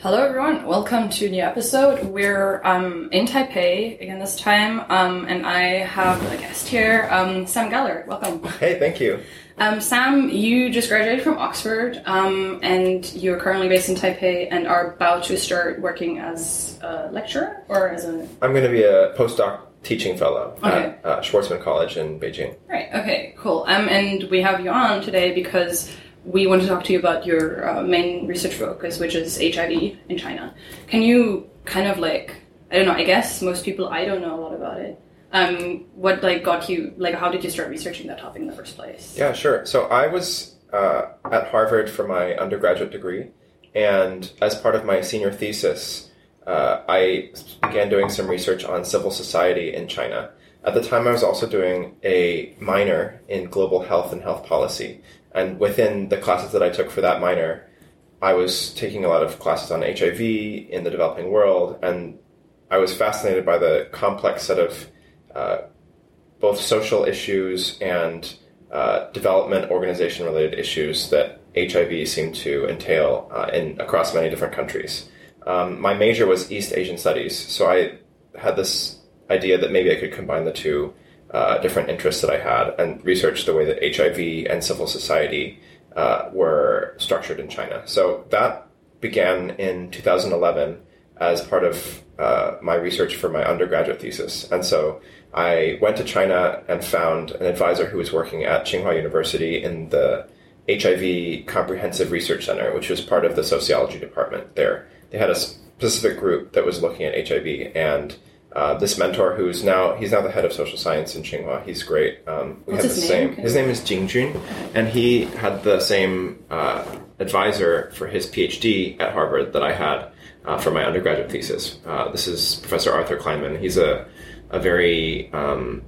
Hello, everyone. Welcome to a new episode. We're um, in Taipei again this time, um, and I have a guest here, um, Sam Geller. Welcome. Hey, thank you. Um, Sam, you just graduated from Oxford, um, and you're currently based in Taipei and are about to start working as a lecturer or as a. I'm going to be a postdoc teaching fellow Okay. at uh, Schwarzman College in Beijing. Right. Okay. Cool. Um, and we have you on today because we want to talk to you about your uh, main research focus, which is HIV in China. Can you kind of like I don't know? I guess most people I don't know a lot about it. Um, what like got you like? How did you start researching that topic in the first place? Yeah, sure. So I was uh, at Harvard for my undergraduate degree, and as part of my senior thesis, uh, I began doing some research on civil society in China. At the time, I was also doing a minor in global health and health policy. And within the classes that I took for that minor, I was taking a lot of classes on HIV in the developing world, and I was fascinated by the complex set of uh, both social issues and uh, development organization related issues that HIV seemed to entail uh, in across many different countries. Um, my major was East Asian Studies, so I had this idea that maybe I could combine the two uh, different interests that I had and researched the way that HIV and civil society uh, were structured in China. So that began in 2011 as part of uh, my research for my undergraduate thesis. And so I went to China and found an advisor who was working at Tsinghua University in the HIV Comprehensive Research Center, which was part of the sociology department there. They had a specific group that was looking at HIV, and uh, this mentor, who's now he's now the head of social science in Tsinghua. He's great. Um, we What's had the his name? same. His name is Jing Jun, and he had the same uh, advisor for his PhD at Harvard that I had uh, for my undergraduate thesis. Uh, this is Professor Arthur Kleinman. He's a a very um,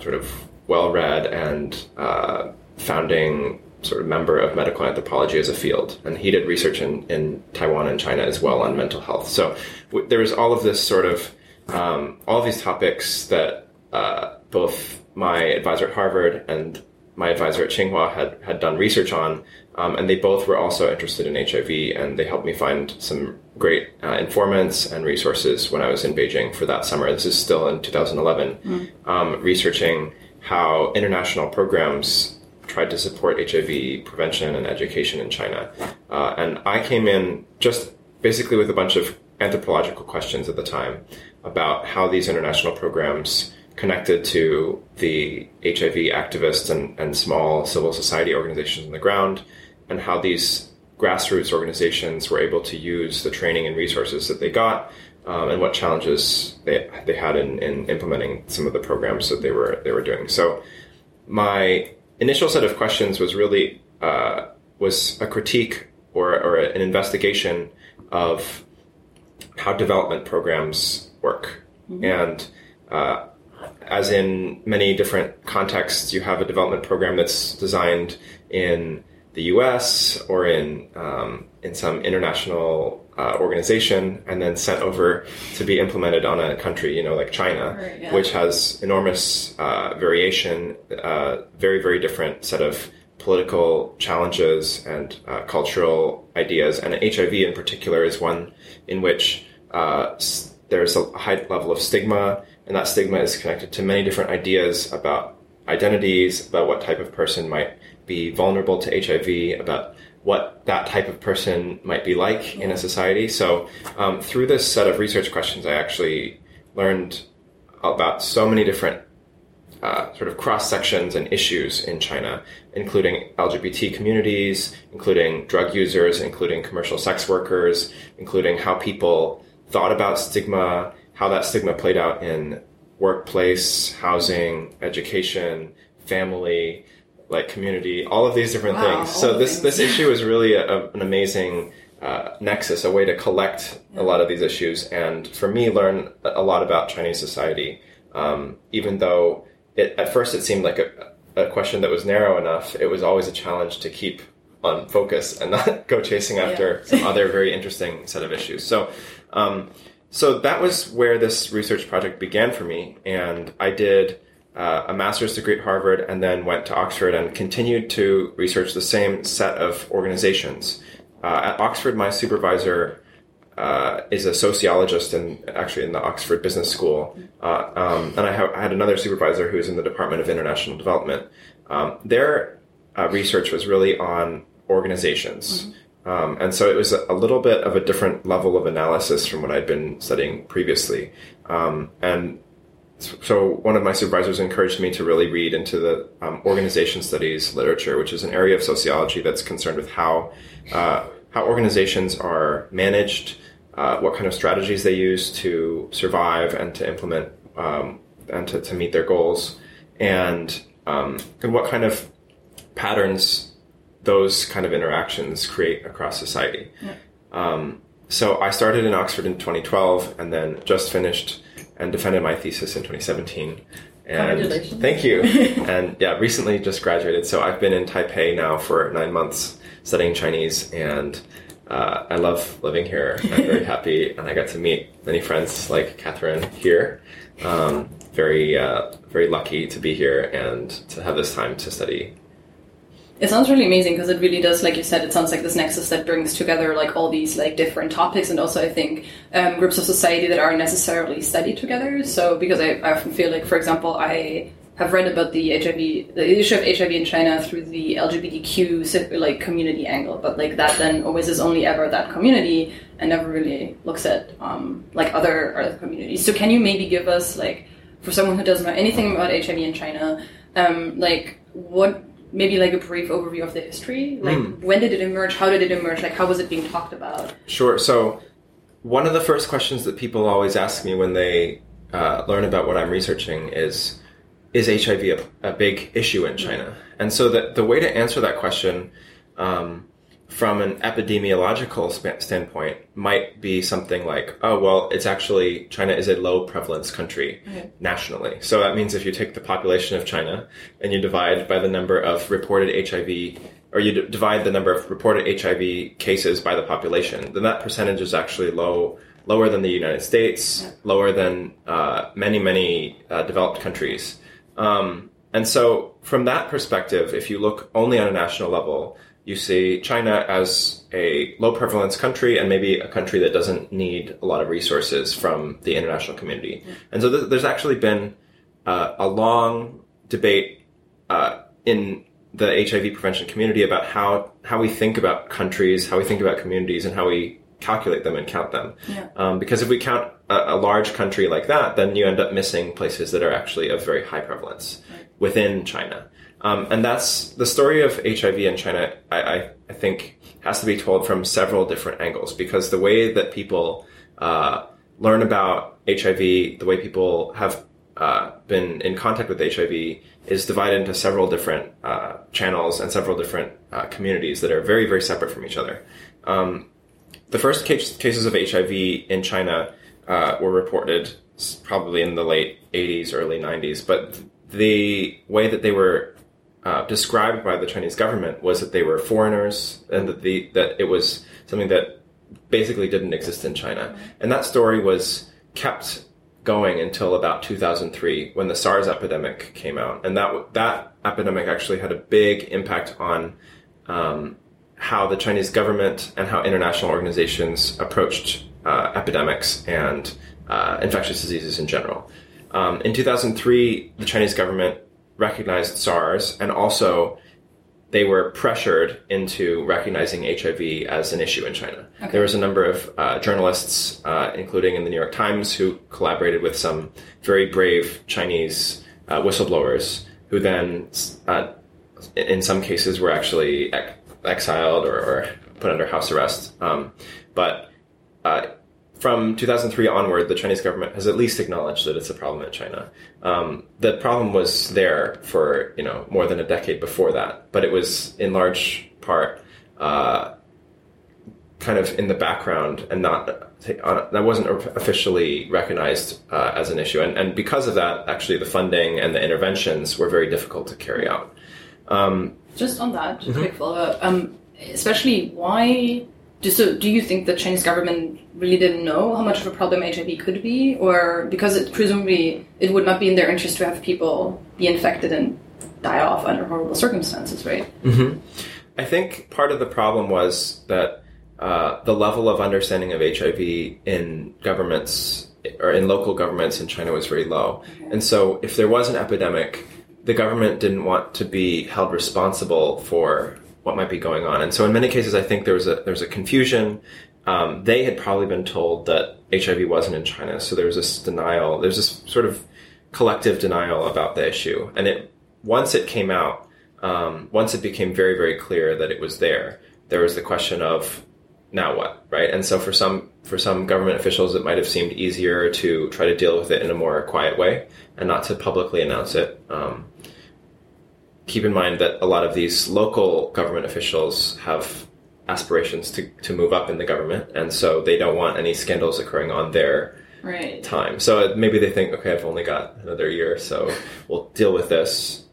sort of well-read and uh, founding sort of member of medical anthropology as a field, and he did research in, in Taiwan and China as well on mental health. So w- there was all of this sort of um, all these topics that uh, both my advisor at Harvard and my advisor at Tsinghua had had done research on, um, and they both were also interested in HIV, and they helped me find some great uh, informants and resources when I was in Beijing for that summer. This is still in 2011, um, researching how international programs tried to support HIV prevention and education in China, uh, and I came in just basically with a bunch of anthropological questions at the time about how these international programs connected to the HIV activists and, and small civil society organizations on the ground, and how these grassroots organizations were able to use the training and resources that they got, um, and what challenges they, they had in, in implementing some of the programs that they were they were doing. So, my initial set of questions was really uh, was a critique or, or an investigation of how development programs work. And uh, as in many different contexts, you have a development program that's designed in the U.S. or in um, in some international uh, organization, and then sent over to be implemented on a country, you know, like China, Right, yeah. which has enormous uh, variation, uh, very very different set of political challenges and uh, cultural ideas, and HIV in particular is one in which uh, s- there's a high level of stigma, and that stigma is connected to many different ideas about identities, about what type of person might be vulnerable to HIV, about what that type of person might be like in a society. So, um, through this set of research questions, I actually learned about so many different uh, sort of cross sections and issues in China, including LGBT communities, including drug users, including commercial sex workers, including how people thought about stigma, how that stigma played out in workplace, housing, education, family, like community, all of these different Wow, things. So this things. this issue is really a, a- an amazing uh, nexus, a way to collect a lot of these issues, and for me, learn a lot about Chinese society. Um, even though it, at first it seemed like a, a question that was narrow enough, it was always a challenge to keep on focus and not go chasing after some other very interesting set of issues. So, um, so that was where this research project began for me, and I did uh, a master's degree at Harvard, and then went to Oxford and continued to research the same set of organizations. Uh, at Oxford, my supervisor uh, is a sociologist and actually in the Oxford Business School, uh, um, and I, ha- I, had another supervisor who was in the Department of International Development. Um, their uh, research was really on organizations. Mm-hmm. Um, and so it was a, little bit of a different level of analysis from what I'd been studying previously. Um, and so one of my supervisors encouraged me to really read into the um, organization studies literature, which is an area of sociology that's concerned with how uh, how organizations are managed, uh, what kind of strategies they use to survive and to implement um, and to, to, meet their goals, and um, and what kind of patterns those kind of interactions create across society. Yeah. Um, so I started in Oxford in 2012, and then just finished and defended my thesis in 2017. And thank you. and yeah, recently just graduated. So I've been in Taipei now for nine months studying Chinese, and uh, I love living here. I'm very happy, and I got to meet many friends like Catherine here. Um, very, uh, very lucky to be here and to have this time to study it sounds really amazing because it really does, like you said, it sounds like this nexus that brings together like all these like different topics and also I think um, groups of society that aren't necessarily studied together. So because I, I often feel like, for example, I have read about the HIV, the issue of HIV in China through the LGBTQ like community angle, but like that then always is only ever that community and never really looks at um, like other other communities. So can you maybe give us like for someone who doesn't know anything about HIV in China, um, like what maybe like a brief overview of the history? Like mm. when did it emerge? How did it emerge? Like how was it being talked about? Sure. So one of the first questions that people always ask me when they uh, learn about what i'm researching is is hiv a, a big issue in china? Mm. and so the, the way to answer that question um, from an epidemiological standpoint might be something like, oh, well, it's actually China is a low prevalence country okay. nationally. So that means if you take the population of China and you divide by the number of reported HIV, or you d- divide the number of reported HIV cases by the population, then that percentage is actually low, lower than the United States, yeah. lower than uh, many, many uh, developed countries. Um, and so, from that perspective, if you look only on a national level, you see China as a low prevalence country and maybe a country that doesn't need a lot of resources from the international community. And so th- there's actually been uh, a long debate uh, in the HIV prevention community about how how we think about countries, how we think about communities, and how we calculate them and count them. Yeah. Um, because if we count a, a, large country like that, then you end up missing places that are actually of very high prevalence right. within China. Um, and that's the story of HIV in China, I, I, I, think, has to be told from several different angles because the way that people uh, learn about HIV, the way people have uh, been in contact with HIV is divided into several different uh, channels and several different uh, communities that are very, very separate from each other. Um, the first case, cases of HIV in China uh, were reported probably in the late 80s, early 90s, but the way that they were uh, described by the Chinese government was that they were foreigners and that the that it was something that basically didn't exist in China. And that story was kept going until about 2003 when the SARS epidemic came out, and that that epidemic actually had a big impact on um, how the Chinese government and how international organizations approached uh, epidemics and uh, infectious diseases in general. Um, in 2003, the Chinese government recognized SARS, and also they were pressured into recognizing HIV as an issue in China. Okay. There was a number of uh, journalists, uh, including in the New York Times, who collaborated with some very brave Chinese uh, whistleblowers, who then, uh, in some cases, were actually ex- exiled or, or, put under house arrest. Um, but uh, from 2003 onward, the Chinese government has at least acknowledged that it's a problem in China. Um, the problem was there for you know more than a decade before that, but it was in large part uh, kind of in the background and not uh, that wasn't officially recognized uh, as an issue. And, and because of that, actually, the funding and the interventions were very difficult to carry out. Um, Just on that, mm-hmm. quick follow up. Um, especially why do, so do you think the Chinese government really didn't know how much of a problem HIV could be, or because it presumably it would not be in their interest to have people be infected and die off under horrible circumstances, right? Mm-hmm. I think part of the problem was that uh, the level of understanding of HIV in governments or in local governments in China was very low. And so, if there was an epidemic, the government didn't want to be held responsible for what might be going on. And so, in many cases, I think there was a there was a confusion. Um, they had probably been told that HIV wasn't in China, so there was this denial. There's this sort of collective denial about the issue, and it once it came out, um, once it became very very clear that it was there, there was the question of now what, right? And so for some for some government officials, it might have seemed easier to try to deal with it in a more quiet way and not to publicly announce it. Um, keep in mind that a lot of these local government officials have aspirations to, to move up in the government, and so they don't want any scandals occurring on their Right. time. So maybe they think, okay, I've only got another year, so we'll deal with this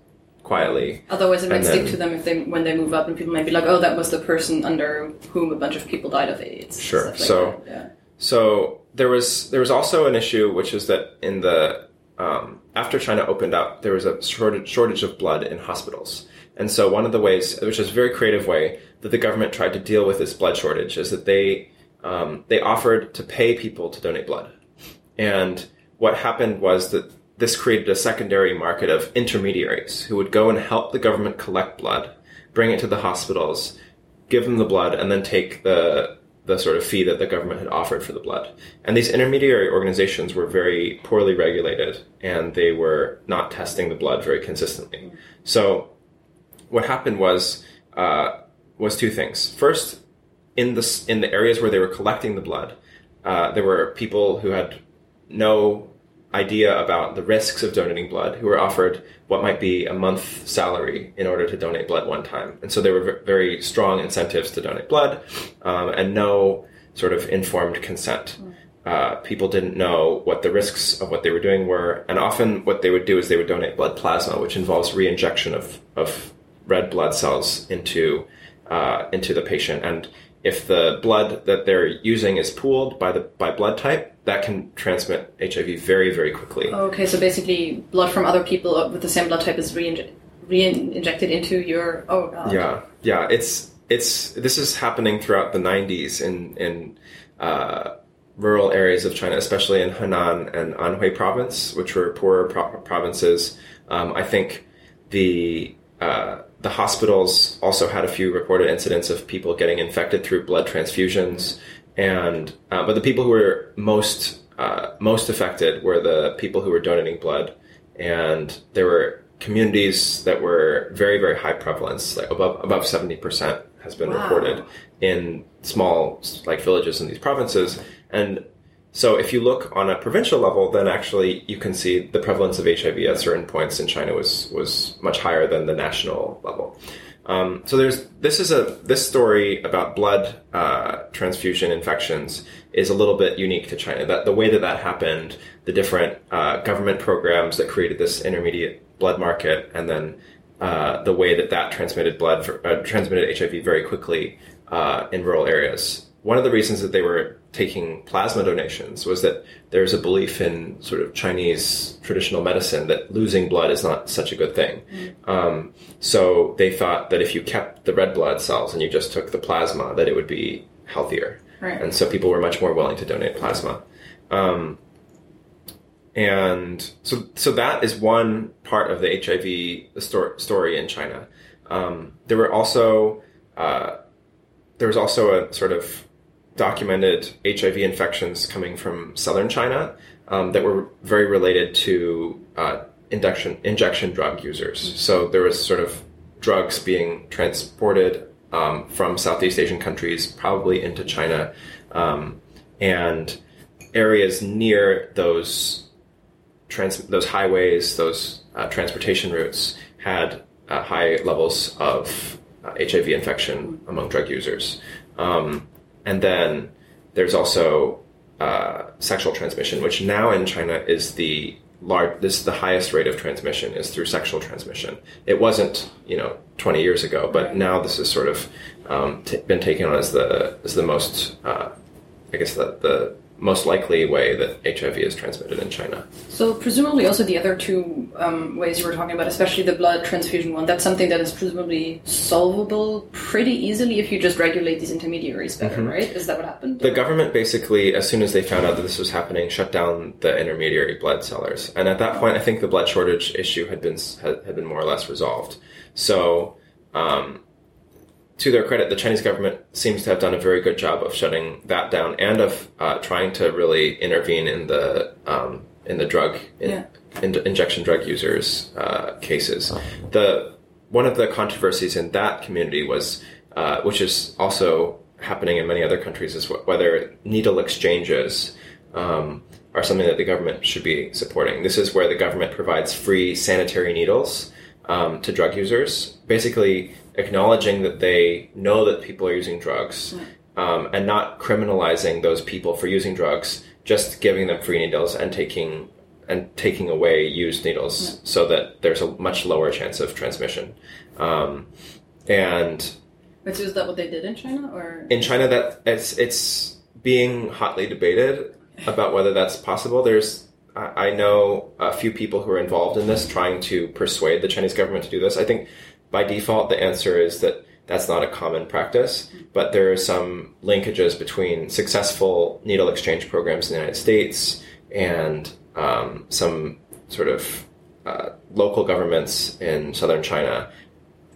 quietly. Otherwise, it might stick to them if they when they move up, and people might be like, "Oh, that was the person under whom a bunch of people died of AIDS." Sure. Like So- yeah. So there was there was also an issue, which is that in the um, after China opened up, there was a shortage shortage of blood in hospitals, and so one of the ways, which is a very creative way, that the government tried to deal with this blood shortage, is that they um, they offered to pay people to donate blood, and what happened was that this created a secondary market of intermediaries who would go and help the government collect blood, bring it to the hospitals, give them the blood, and then take the the sort of fee that the government had offered for the blood. And these intermediary organizations were very poorly regulated, and they were not testing the blood very consistently. So, what happened was uh, was two things. First, in the in the areas where they were collecting the blood, uh, there were people who had no idea about the risks of donating blood who were offered what might be a month salary in order to donate blood one time. And so there were very strong incentives to donate blood um, and no sort of informed consent. Uh, people didn't know what the risks of what they were doing were. And often what they would do is they would donate blood plasma, which involves re-injection of, of red blood cells into, uh, into the patient. And if the blood that they're using is pooled by the by blood type, that can transmit HIV very very quickly. Okay, so basically, blood from other people with the same blood type is re re-injected into your. Oh god. Yeah, yeah. It's it's this is happening throughout the '90s in in uh, rural areas of China, especially in Henan and Anhui province, which were poorer pro- provinces. Um, I think the uh, the hospitals also had a few reported incidents of people getting infected through blood transfusions, and uh, but the people who were most uh, most affected were the people who were donating blood, and there were communities that were very very high prevalence, like above above seventy percent has been Wow. reported in small like villages in these provinces, and so if you look on a provincial level, then actually you can see the prevalence of HIV at certain points in China was was much higher than the national level. Um, so there's this is a this story about blood uh, transfusion infections is a little bit unique to China. That the way that that happened, the different uh, government programs that created this intermediate blood market, and then uh, the way that that transmitted blood for, uh, transmitted HIV very quickly uh, in rural areas. One of the reasons that they were taking plasma donations was that there's a belief in sort of Chinese traditional medicine that losing blood is not such a good thing. Um, so they thought that if you kept the red blood cells and you just took the plasma, that it would be healthier. Right. And so people were much more willing to donate plasma. Um, and so, so that is one part of the HIV stor- story in China. Um, there were also uh, there was also a sort of documented HIV infections coming from southern China um, that were very related to uh, induction injection drug users. So there was sort of drugs being transported um, from Southeast Asian countries, probably into China, um, and areas near those trans- those highways, those uh, transportation routes had uh, high levels of uh, HIV infection among drug users. Um, and then there's also uh, sexual transmission, which now in China is the large. This is the highest rate of transmission is through sexual transmission. It wasn't, you know, 20 years ago, but now this has sort of um, t- been taken on as the as the most, uh, I guess, the, the most likely way that HIV is transmitted in China. So presumably also the other two um, ways you were talking about, especially the blood transfusion one, that's something that is presumably solvable pretty easily if you just regulate these intermediaries better, Mm-hmm. right? Is that what happened? The government basically, as soon as they found out that this was happening, shut down the intermediary blood sellers, and at that point, I think the blood shortage issue had been had, had been more or less resolved. So, um, to their credit, the Chinese government seems to have done a very good job of shutting that down and of uh, trying to really intervene in the um, in the drug in, Yeah. in, injection drug users uh, cases. The one of the controversies in that community was, uh, which is also happening in many other countries, is whether needle exchanges. Um, are something that the government should be supporting. This is where the government provides free sanitary needles um, to drug users, basically acknowledging that they know that people are using drugs um, and not criminalizing those people for using drugs, just giving them free needles and taking and taking away used needles so that there's a much lower chance of transmission. Um, and so is that what they did in China, or in China, that it's it's being hotly debated about whether that's possible. There's I know a few people who are involved in this, trying to persuade the Chinese government to do this. I think by default, the answer is that that's not a common practice, but there are some linkages between successful needle exchange programs in the United States and um, some sort of uh, local governments in southern China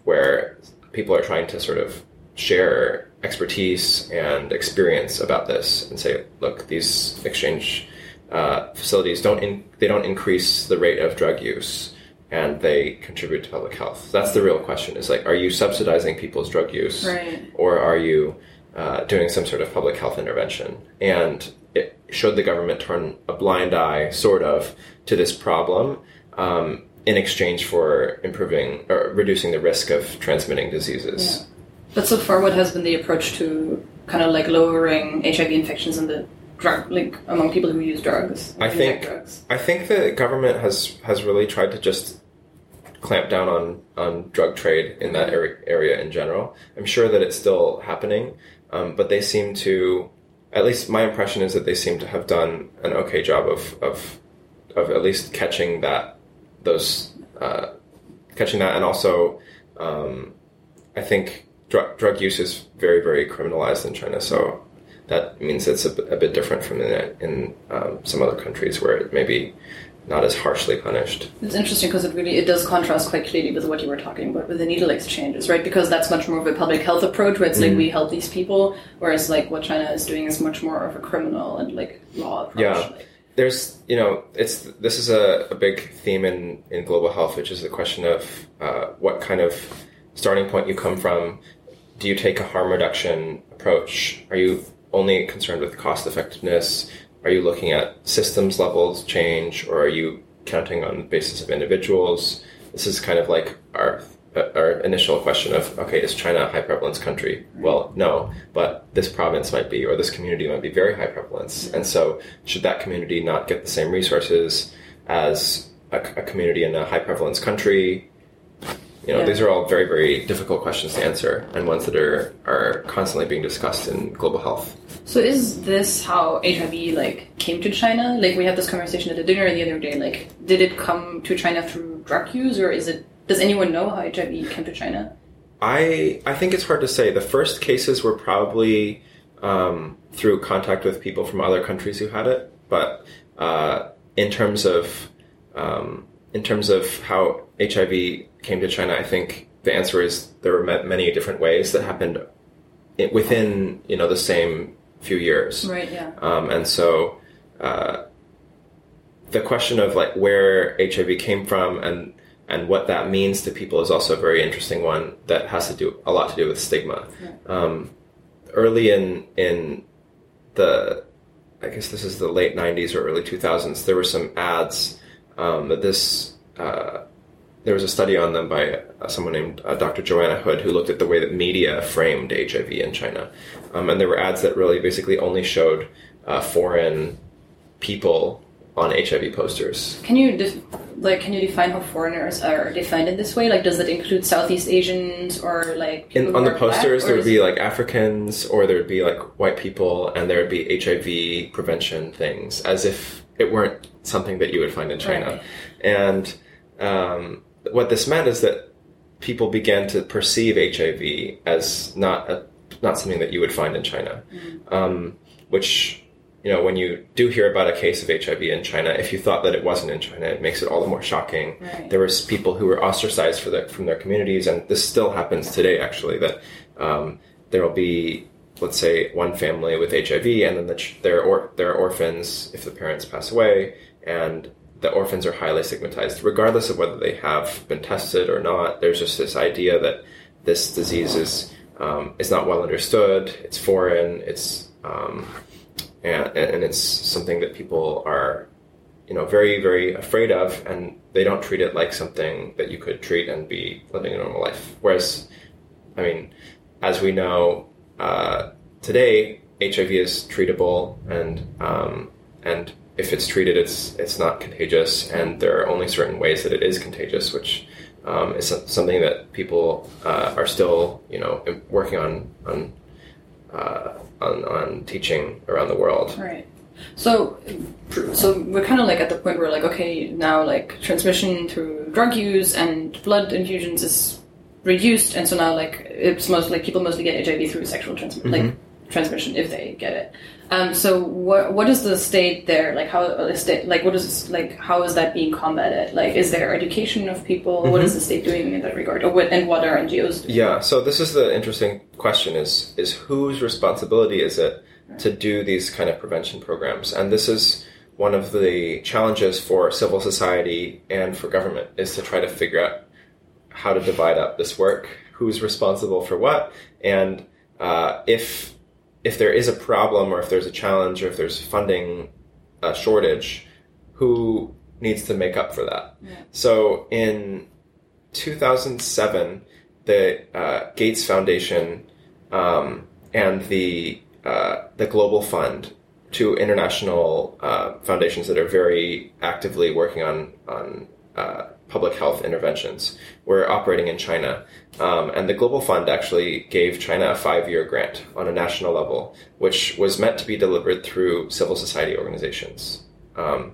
where people are trying to sort of share expertise and experience about this and say, look, these exchange uh, facilities don't in, they don't increase the rate of drug use and they contribute to public health. That's the real question: is like, are you subsidizing people's drug use, Right. or are you uh, doing some sort of public health intervention? And it, should the government turn a blind eye, sort of, to this problem? Um, in exchange for improving or reducing the risk of transmitting diseases. Yeah. But so far, what has been the approach to kind of like lowering HIV infections in the drug, like among people who use drugs? I think drugs. I think the government has has really tried to just clamp down on on drug trade in that area, area in general. I'm sure that it's still happening, um, but they seem to. At least my impression is that they seem to have done an okay job of of of at least catching that those uh, catching that, and also um, I think drug drug use is very very criminalized in China. So that means it's a, bit- different from in, in um, some other countries where it may be not as harshly punished. It's interesting because it really it does contrast quite clearly with what you were talking about with the needle exchanges, right? Because that's much more of a public health approach where it's Mm. like we help these people, whereas like what China is doing is much more of a criminal and like law approach. Yeah. Like, There's, you know, it's this is a, a big theme in, in global health, which is the question of uh, what kind of starting point you come from. Do you take a harm reduction approach? Are you only concerned with cost effectiveness? Are you looking at systems levels change, or are you counting on the basis of individuals? This is kind of like our our initial question of okay, is China a high prevalence country? Well, no, but this province might be, or this community might be very high prevalence, and so should that community not get the same resources as a, a community in a high prevalence country? You know, Yeah. these are all very, very difficult questions to answer, and ones that are are constantly being discussed in global health. So is this how HIV like came to China? Like we had this conversation at the dinner the other day. Like, did it come to China through drug use, or is it? Does anyone know how HIV came to China? I I think it's hard to say. The first cases were probably um, through contact with people from other countries who had it, but uh, in terms of um, in terms of how HIV came to China, I think the answer is there were many different ways that happened within you know the same few years. Right. Yeah. Um, and so uh, the question of like where HIV came from and and what that means to people is also a very interesting one that has to do a lot to do with stigma. Um, early in in the I guess this is the late '90s or early 2000s. There were some ads um, that this. Uh, there was a study on them by uh, someone named uh, Dr. Joanna Hood who looked at the way that media framed HIV in China. Um, and there were ads that really basically only showed uh, foreign people on HIV posters. Can you def- like can you define how foreigners are defined in this way? Like, does it include Southeast Asians or like In, on the black, posters, there would be like Africans, or there would be like white people, and there would be HIV prevention things, as if it weren't something that you would find in China. Right. And um, what this meant is that people began to perceive HIV as not a, not something that you would find in China, um, which you know when you do hear about a case of HIV in China, if you thought that it wasn't in China, it makes it all the more shocking. Right. There was people who were ostracized for the, from their communities, and this still happens today. Actually, that um, there will be let's say one family with HIV, and then the ch- they're or they're orphans if the parents pass away, and the orphans are highly stigmatized, regardless of whether they have been tested or not. There's just this idea that this disease is um, is not well understood. It's foreign. It's um, and, and it's something that people are you know very very afraid of, and they don't treat it like something that you could treat and be living a normal life. Whereas, I mean, as we know uh, today, HIV is treatable, and um, and if it's treated, it's it's not contagious, and there are only certain ways that it is contagious, which um, is something that people uh, are still you know working on on, uh, on on teaching around the world. Right. So, so we're kind of like at the point where like, okay, now like transmission through drug use and blood infusions is reduced, and so now like it's most like people mostly get HIV through sexual trans- like transmission if they get it. Um, so what what is the state there? Like how uh, the state like what is like how is that being combated? Like is there education of people? What is the state doing in that regard? Or what and what are NGOs doing? Yeah, so this is the interesting question is is whose responsibility is it to do these kind of prevention programs? And this is one of the challenges for civil society and for government is to try to figure out how to divide up this work, who's responsible for what, and uh, if if there is a problem or if there's a challenge or if there's funding uh, shortage, who needs to make up for that? So in 2007, the uh, Gates Foundation um, and the uh, the Global Fund, two international uh, foundations that are very actively working on on uh, public health interventions, were operating in China. Um, and the Global Fund actually gave China a five year grant on a national level, which was meant to be delivered through civil society organizations. Um,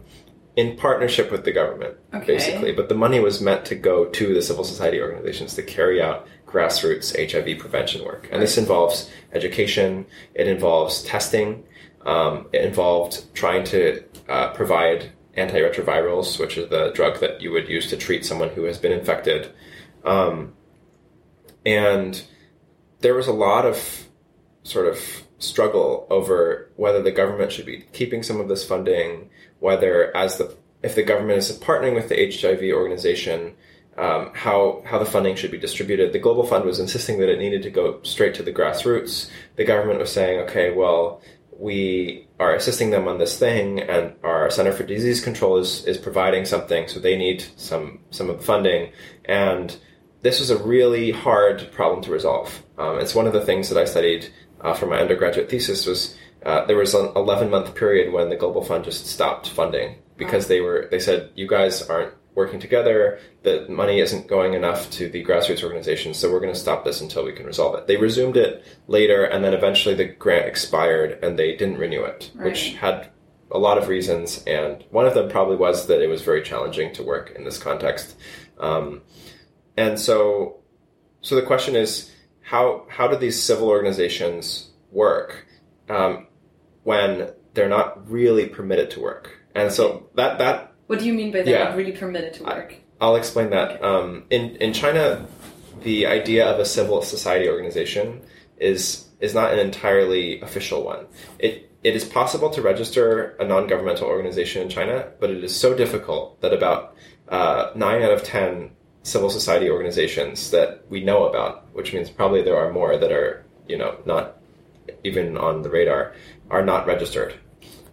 in partnership with the government, Okay. basically. But the money was meant to go to the civil society organizations to carry out grassroots HIV prevention work. And this involves education, it involves testing, um, it involved trying to uh, provide antiretrovirals, which is the drug that you would use to treat someone who has been infected. Um, and there was a lot of sort of struggle over whether the government should be keeping some of this funding, whether as the if the government is partnering with the HIV organization, um, how how the funding should be distributed. The Global Fund was insisting that it needed to go straight to the grassroots. The government was saying, okay, well, we are assisting them on this thing, and our Center for Disease Control is is providing something, so they need some some of the funding and this was a really hard problem to resolve. Um, it's one of the things that I studied uh, for my undergraduate thesis was uh, there was an 11 month period when the Global Fund just stopped funding because they were they said you guys aren't working together, the money isn't going enough to the grassroots organizations, so we're going to stop this until we can resolve it. They resumed it later, and then eventually the grant expired and they didn't renew it, which had a lot of reasons, and one of them probably was that it was very challenging to work in this context. Um, and so, so the question is, how how do these civil organizations work um, when they're not really permitted to work? And so that that What do you mean by they're Yeah. really permitted to work? I'll explain that. Um, in in China, the idea of a civil society organization is is not an entirely official one. It it is possible to register a non governmental organization in China, but it is so difficult that about uh, nine out of ten civil society organizations that we know about, which means probably there are more that are you know not even on the radar, are not registered.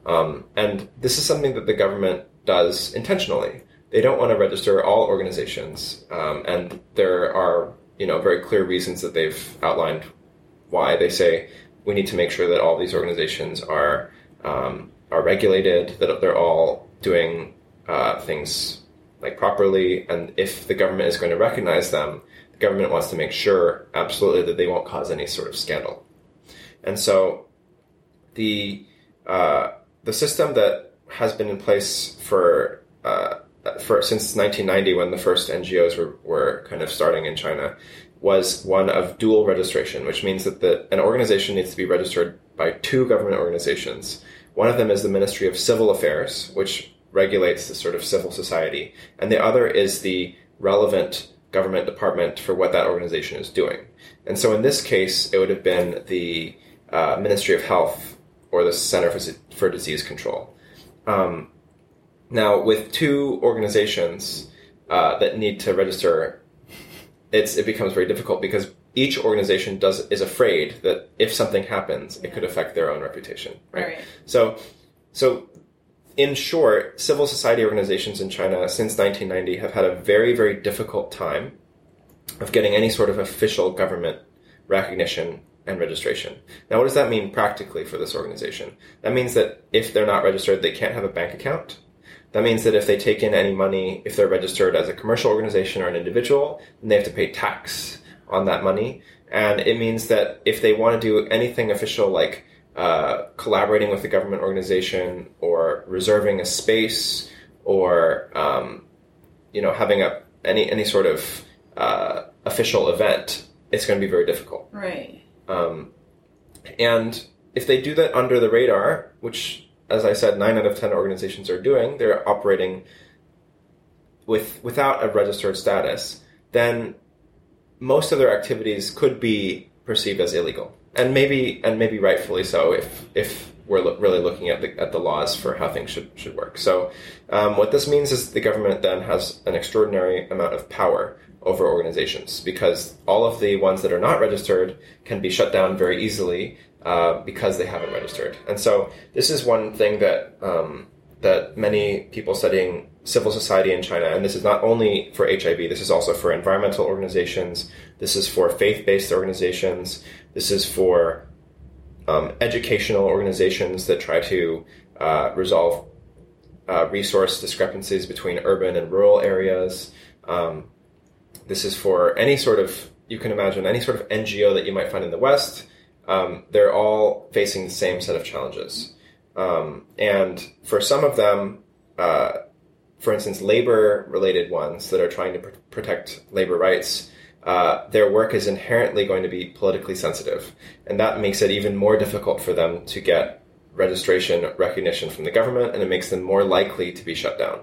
Um, and this is something that the government does intentionally. They don't want to register all organizations, um, and there are you know very clear reasons that they've outlined why. They say we need to make sure that all these organizations are um, are regulated, that they're all doing uh, things like properly, and if the government is going to recognize them, the government wants to make sure absolutely that they won't cause any sort of scandal. And so, the uh, the system that has been in place for uh, for since 1990, when the first NGOs were, were kind of starting in China, was one of dual registration, which means that the, an organization needs to be registered by two government organizations. One of them is the Ministry of Civil Affairs, which regulates the sort of civil society, and the other is the relevant government department for what that organization is doing. And so in this case, it would have been the uh, Ministry of Health or the Center for, for Disease Control. Um, now, with two organizations uh, that need to register, it's it becomes very difficult because each organization does is afraid that if something happens, it could affect their own reputation. Right. Right. So, so in short, civil society organizations in China since 1990 have had a very very difficult time of getting any sort of official government recognition and registration. Now, what does that mean practically for this organization? That means that if they're not registered, they can't have a bank account. That means that if they take in any money, if they're registered as a commercial organization or an individual, then they have to pay tax on that money. And it means that if they want to do anything official like uh, collaborating with a government organization or reserving a space or um, you know having a any any sort of uh, official event, it's going to be very difficult. Right. Um, and if they do that under the radar, which, as I said, nine out of ten organizations are doing, they're operating with without a registered status, then most of their activities could be perceived as illegal, and maybe and maybe rightfully so if if we're lo- really looking at the at the laws for how things should should work. So, um, what this means is the government then has an extraordinary amount of power over organizations because all of the ones that are not registered can be shut down very easily uh, because they haven't registered. And so this is one thing that um, that many people studying civil society in China, and this is not only for HIV, this is also for environmental organizations, this is for faith-based organizations, this is for um, educational organizations that try to uh, resolve uh, resource discrepancies between urban and rural areas. Um, this is for any sort of, you can imagine, any sort of NGO that you might find in the West. Um, they're all facing the same set of challenges. Um, and for some of them, uh, for instance, labor related ones that are trying to pr- protect labor rights, uh, their work is inherently going to be politically sensitive. And that makes it even more difficult for them to get registration recognition from the government, and it makes them more likely to be shut down.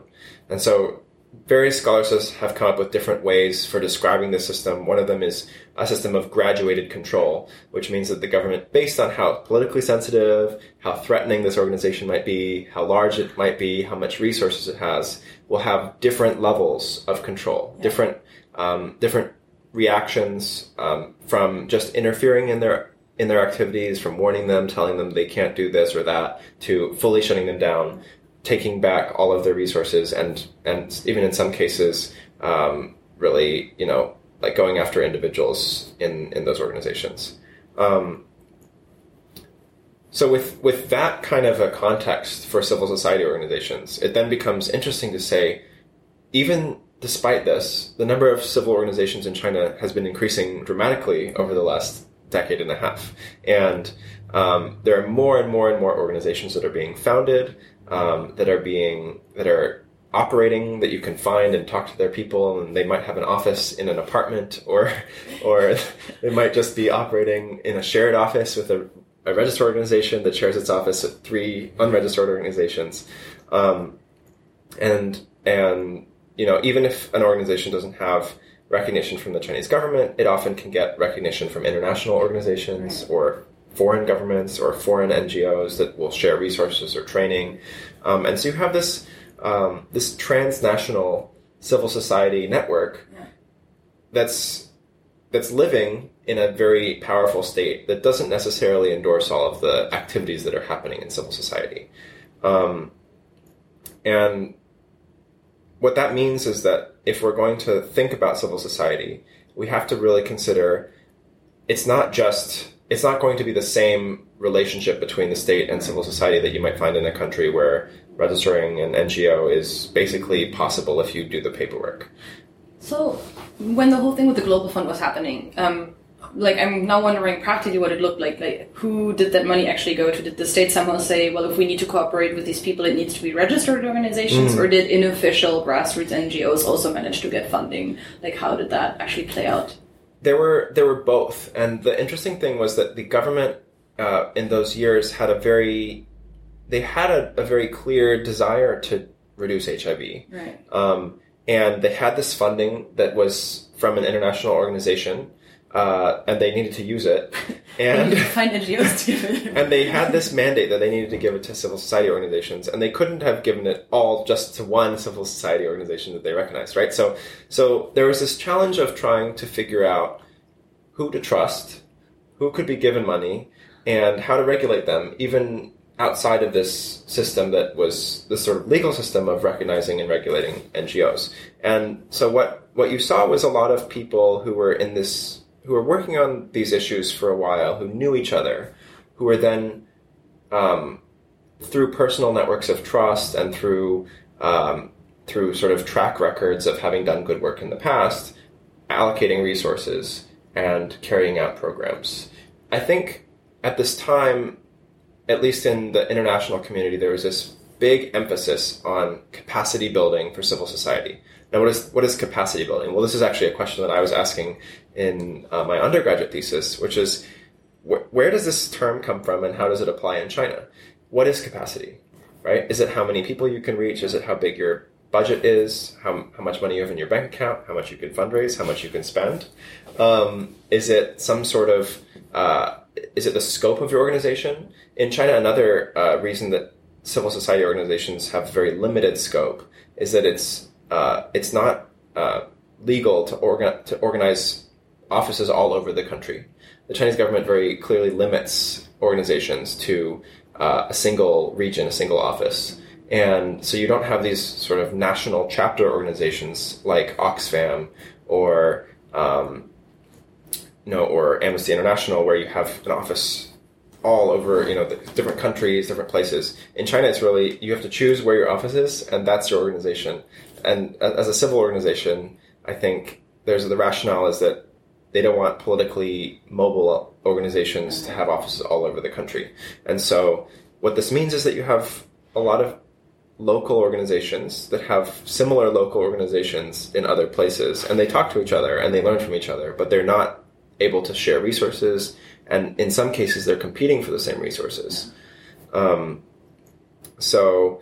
And so various scholars have come up with different ways for describing the system. One of them is a system of graduated control, which means that the government, based on how politically sensitive, how threatening this organization might be, how large it might be, how much resources it has, will have different levels of control, Yeah. different um, different reactions um, from just interfering in their in their activities, from warning them, telling them they can't do this or that, to fully shutting them down taking back all of their resources and and even in some cases um, really you know like going after individuals in in those organizations. Um, so with with that kind of a context for civil society organizations it then becomes interesting to say even despite this the number of civil organizations in China has been increasing dramatically over the last decade and a half. And um, there are more and more and more organizations that are being founded um, that are being that are operating that you can find and talk to their people and they might have an office in an apartment or or they might just be operating in a shared office with a, a registered organization that shares its office with three unregistered organizations um, and and you know even if an organization doesn't have recognition from the Chinese government it often can get recognition from international organizations Right. or foreign governments or foreign NGOs that will share resources or training. Um, and so you have this um, this transnational civil society network Yeah. that's that's living in a very powerful state that doesn't necessarily endorse all of the activities that are happening in civil society. Um, and what that means is that if we're going to think about civil society, we have to really consider it's not just it's not going to be the same relationship between the state and civil society that you might find in a country where registering an NGO is basically possible if you do the paperwork. So, when the whole thing with the Global Fund was happening, um, like I'm now wondering practically what it looked like. Like, who did that money actually go to? Did the state somehow say, well, if we need to cooperate with these people, it needs to be registered organizations, Mm. or did unofficial grassroots NGOs also manage to get funding? Like, how did that actually play out? There were there were both, and the interesting thing was that the government uh, in those years had a very they had a, a very clear desire to reduce HIV. Right. um, and they had this funding that was from an international organization, uh, and they needed to use it, and find NGOs to give it. and they had this mandate that they needed to give it to civil society organizations, and they couldn't have given it all just to one civil society organization that they recognized, right? So, so there was this challenge of trying to figure out who to trust, who could be given money, and how to regulate them, even outside of this system that was the sort of legal system of recognizing and regulating NGOs. And so what what you saw was a lot of people who were in this who were working on these issues for a while, who knew each other, who were then um, through personal networks of trust and through um, through sort of track records of having done good work in the past, allocating resources and carrying out programs. I think at this time, at least in the international community, there was this big emphasis on capacity building for civil society. Now, what is what is capacity building? Well, this is actually a question that I was asking in uh, my undergraduate thesis, which is wh- where does this term come from and how does it apply in China? What is capacity? Right? Is it how many people you can reach? Is it how big your budget is? How, how much money you have in your bank account? How much you can fundraise? How much you can spend? Um, is it some sort of uh, is it the scope of your organization? In China, another uh, reason that civil society organizations have very limited scope is that it's uh, it's not uh, legal to, orga- to organize offices all over the country. The Chinese government very clearly limits organizations to uh, a single region, a single office. And so you don't have these sort of national chapter organizations like Oxfam or um, you know, or Amnesty International, where you have an office all over, you know, the different countries, different places. In China, it's really you have to choose where your office is, and that's your organization. And as a civil organization, I think there's the rationale is that they don't want politically mobile organizations to have offices all over the country. And so, what this means is that you have a lot of local organizations that have similar local organizations in other places, and they talk to each other and they learn from each other, but they're not able to share resources, and in some cases, they're competing for the same resources. Um, so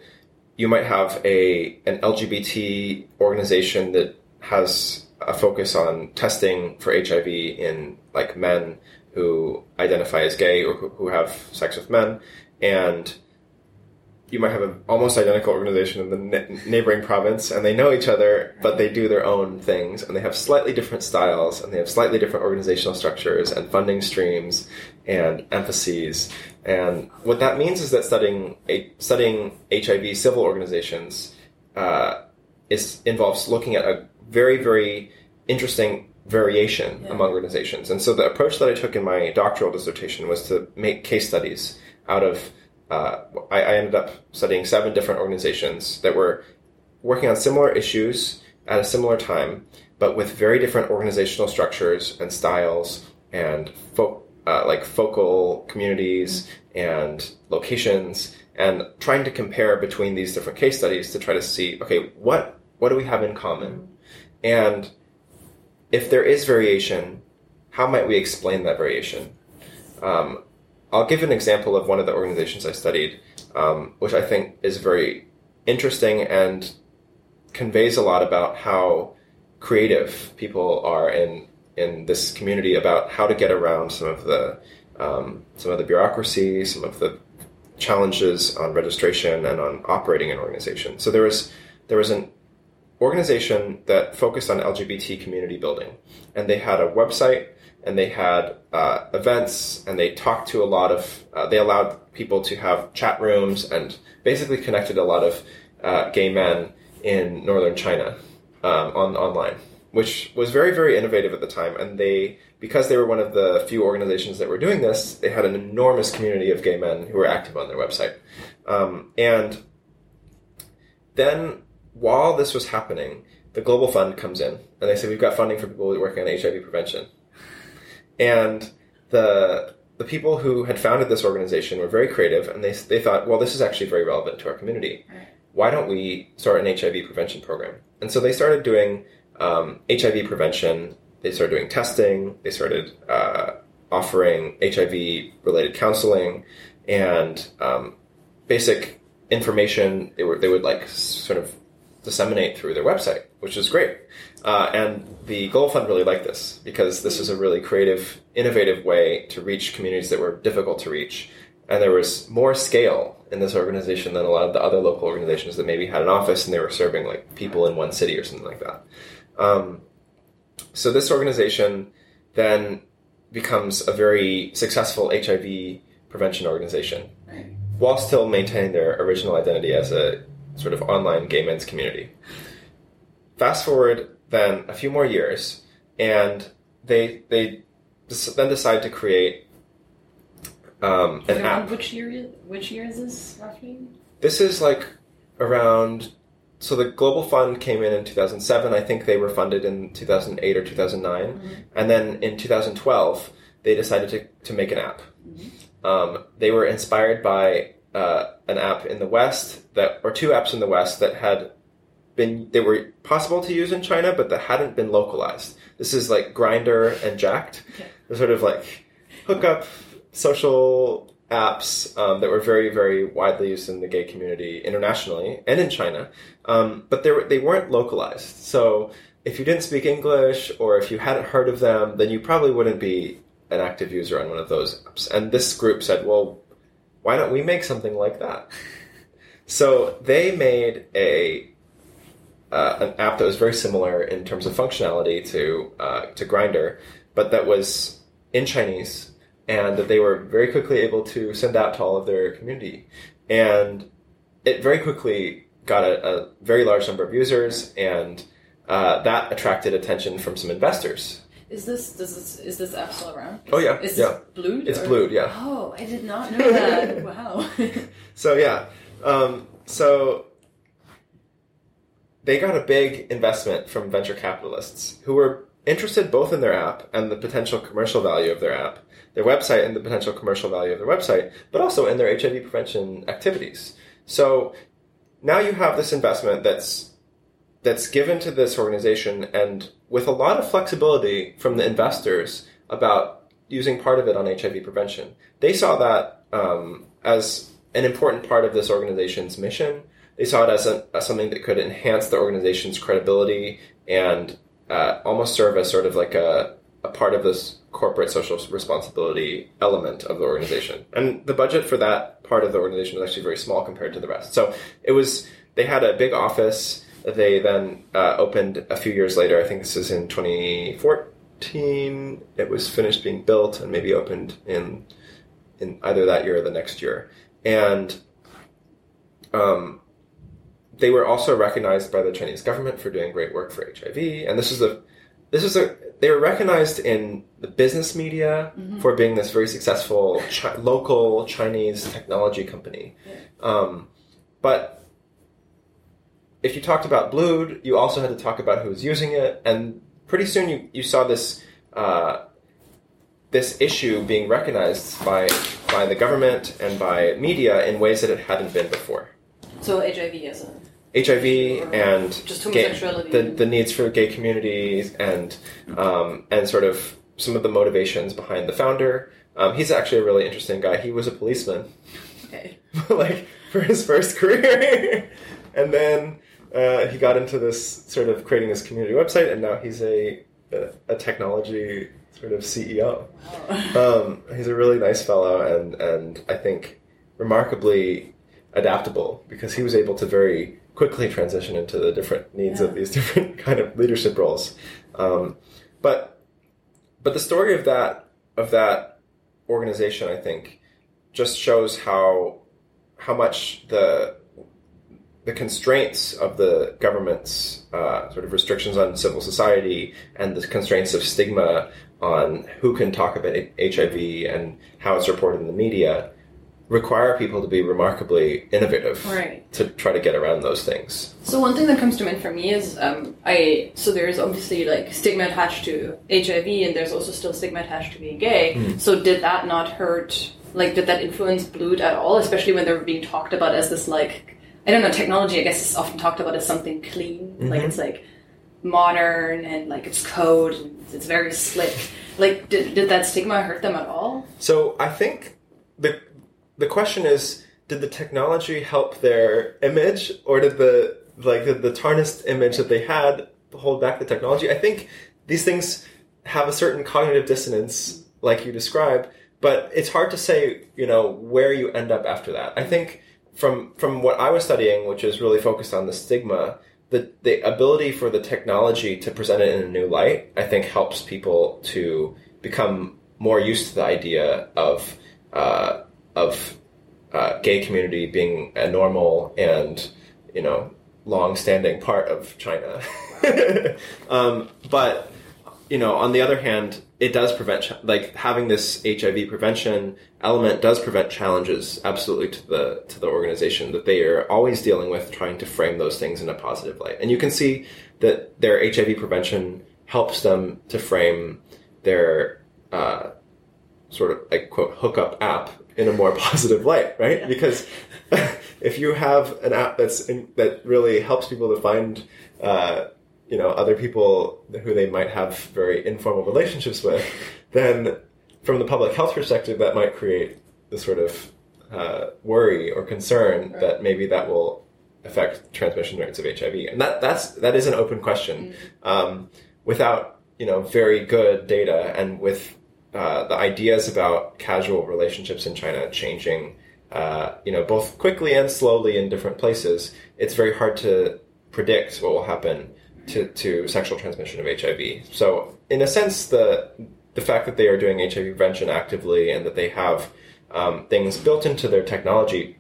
you might have a an LGBT organization that has a focus on testing for HIV in like men who identify as gay or who, have sex with men, and you might have an almost identical organization in the neighboring province, and they know each other, but they do their own things, and they have slightly different styles, and they have slightly different organizational structures and funding streams and emphases. And what that means is that studying a, studying HIV civil organizations uh, is involves looking at a very very interesting variation Yeah. among organizations. And so the approach that I took in my doctoral dissertation was to make case studies out of uh, I, I ended up studying seven different organizations that were working on similar issues at a similar time, but with very different organizational structures and styles and fo- uh, like focal communities and locations, and trying to compare between these different case studies to try to see, okay, what what do we have in common, and if there is variation, how might we explain that variation? Um, I'll give an example of one of the organizations I studied, um, which I think is very interesting and conveys a lot about how creative people are in in this community about how to get around some of the um, some of the bureaucracy, some of the challenges on registration and on operating an organization. So there was there was an organization that focused on LGBT community building, and they had a website and they had uh, events and they talked to a lot of uh, they allowed people to have chat rooms and basically connected a lot of uh, gay men in northern China um, on online, which was very very innovative at the time, and they because they were one of the few organizations that were doing this, they had an enormous community of gay men who were active on their website. Um, and then, while this was happening, the Global Fund comes in and they say, We've got funding for people working on HIV prevention. And the the people who had founded this organization were very creative and they, they thought, well, this is actually very relevant to our community. Why don't we start an HIV prevention program? And so they started doing um, HIV prevention. They started doing testing. They started uh, offering HIV related counseling and um, basic information. They were they would like sort of disseminate through their website, which is great. Uh, and the Global Fund really liked this because this is a really creative, innovative way to reach communities that were difficult to reach. And there was more scale in this organization than a lot of the other local organizations that maybe had an office and they were serving like people in one city or something like that. Um, so this organization then becomes a very successful HIV prevention organization while still maintaining their original identity as a sort of online gay men's community. Fast forward then a few more years, and they they then decide to create um, an Around app. which year? Which year is this roughly? This is like around. So the Global Fund came in in 2007. I think they were funded in 2008 or 2009, and then in 2012 they decided to to make an app. Um, they were inspired by uh, an app in the West that, or two apps in the West that had been they were possible to use in China, but that hadn't been localized. This is like Grindr and Jack'd. Okay. They're sort of like hookup social apps um, that were very, very widely used in the gay community internationally and in China. Um, but they were they weren't localized. So if you didn't speak English or if you hadn't heard of them, then you probably wouldn't be an active user on one of those apps. And this group said, well, why don't we make something like that? So they made a uh, an app that was very similar in terms of functionality to uh, to Grindr, but that was in Chinese, and that they were very quickly able to send out to all of their community, and it very quickly got a, a very large number of users, and uh, that attracted attention from some investors. Is this does this is this app still around? Oh, yeah, Is yeah. this Blued? It's or- Blued, yeah. Oh, I did not know that. wow. So yeah, um, so they got a big investment from venture capitalists who were interested both in their app and the potential commercial value of their app, their website and the potential commercial value of their website, but also in their HIV prevention activities. So now you have this investment that's that's given to this organization and with a lot of flexibility from the investors about using part of it on HIV prevention. They saw that um, as an important part of this organization's mission. They saw it as, a, as something that could enhance the organization's credibility and uh, almost serve as sort of like a, a part of this corporate social responsibility element of the organization. And the budget for that part of the organization was actually very small compared to the rest. So it was, they had a big office they then uh, opened a few years later. I think this is in 2014. It was finished being built and maybe opened in in either that year or the next year. And um, they were also recognized by the Chinese government for doing great work for HIV. And this is a this is a they were recognized in the business media for being this very successful chi- local Chinese technology company. Um, but if you talked about Blued, you also had to talk about who was using it, and pretty soon you, you saw this uh, this issue being recognized by by the government and by media in ways that it hadn't been before. so HIV is a HIV and Just gay- the, the needs for gay communities and um, and sort of some of the motivations behind the founder. Um, he's actually a really interesting guy. He was a policeman, okay. like for his first career, and then uh, he got into this sort of creating this community website, and now he's a a, a technology sort of CEO. Wow. Um, he's a really nice fellow, and and I think remarkably adaptable because he was able to very quickly transition into the different needs Yeah. of these different kind of leadership roles. Um, but but the story of that of that organization, I think, just shows how how much the the constraints of the government's uh, sort of restrictions on civil society and the constraints of stigma on who can talk about HIV and how it's reported in the media require people to be remarkably innovative Right. to try to get around those things. So one thing that comes to mind for me is um, I so there's obviously like stigma attached to HIV and there's also still stigma attached to being gay. So did that not hurt? Like did that influence Blued at all? Especially when they were being talked about as this like I don't know technology. I guess is often talked about as something clean. Like mm-hmm. it's like modern and like it's code and it's very slick. Like did, did that stigma hurt them at all? So I think the the question is, did the technology help their image, or did the like the, the tarnished image that they had hold back the technology? I think these things have a certain cognitive dissonance, like you describe, but it's hard to say, you know, where you end up after that. I think from from what I was studying, which is really focused on the stigma, the the ability for the technology to present it in a new light, I think helps people to become more used to the idea of uh, of uh, gay community being a normal and you know long-standing part of China. um, but you know, on the other hand, it does prevent ch- like having this HIV prevention element does prevent challenges absolutely to the to the organization that they are always dealing with, trying to frame those things in a positive light. And you can see that their HIV prevention helps them to frame their uh, sort of like quote hookup app in a more positive light, right? Yeah. Because if you have an app that's in, that really helps people to find, uh, you know, other people who they might have very informal relationships with, then from the public health perspective, that might create the sort of uh, worry or concern Right. that maybe that will affect transmission rates of HIV, and that that's that is an open question. Um, without you know very good data and with uh, the ideas about casual relationships in China changing, uh, you know, both quickly and slowly in different places, it's very hard to predict what will happen to, to sexual transmission of HIV. So, in a sense, the the fact that they are doing HIV prevention actively and that they have um, things built into their technology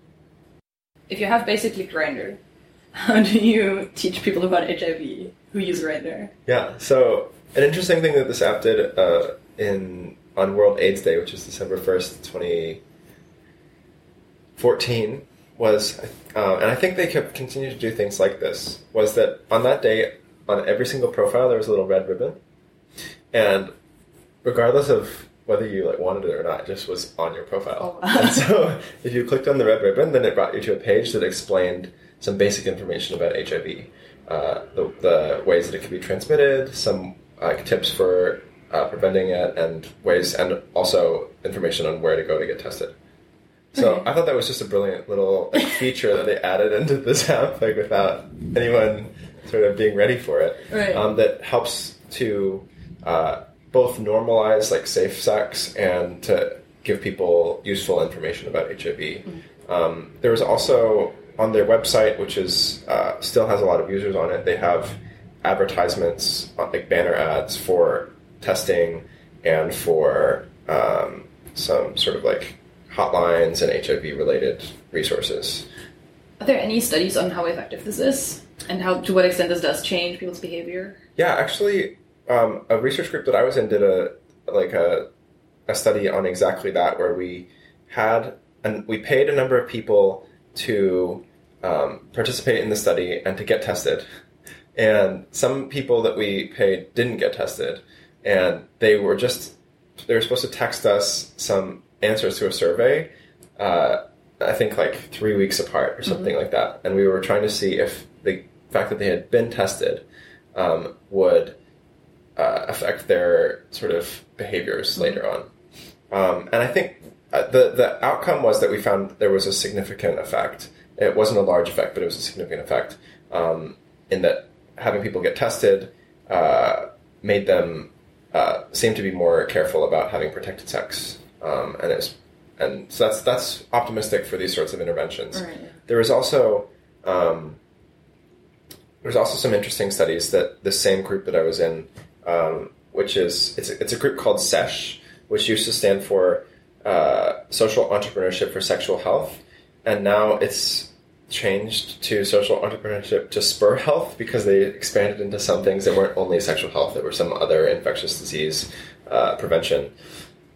If you have basically Grindr, how do you teach people about HIV who use Grindr? Yeah. So an interesting thing that this app did uh, in on World AIDS Day, which is December first, twenty fourteen, was, uh, and I think they kept continue to do things like this. Was that on that day on every single profile there was a little red ribbon, and regardless of whether you like wanted it or not, it just was on your profile. Oh. and so if you clicked on the red ribbon, then it brought you to a page that explained some basic information about HIV, uh, the, the ways that it can be transmitted, some like tips for uh, preventing it, and ways, and also information on where to go to get tested. So I thought that was just a brilliant little like, feature that they added into this app, like without anyone sort of being ready for it. Right. Um, that helps to uh, both normalize like safe sex and to give people useful information about HIV. Um, there was also on their website, which is uh, still has a lot of users on it. They have advertisements, uh, like banner ads for testing and for um, some sort of like hotlines and HIV related resources. Are there any studies on how effective this is? And how to what extent this does change people's behavior? Yeah, actually, um, a research group that I was in did a like a a study on exactly that, where we had and we paid a number of people to um, participate in the study and to get tested, and some people that we paid didn't get tested, and they were just they were supposed to text us some answers to a survey. Uh, I think like three weeks apart or something like that, and we were trying to see if fact that they had been tested um, would uh, affect their sort of behaviors later on. Um, and I think uh, the the outcome was that we found there was a significant effect. It wasn't a large effect, but it was a significant effect um, in that having people get tested uh, made them uh, seem to be more careful about having protected sex, um, and it's and so that's that's optimistic for these sorts of interventions. Right. There was also um, there's also some interesting studies that the same group that I was in, um, which is it's a, it's a group called SESH, which used to stand for uh, Social Entrepreneurship for Sexual Health, and now it's changed to Social Entrepreneurship to Spur Health because they expanded into some things that weren't only sexual health; that were some other infectious disease uh, prevention.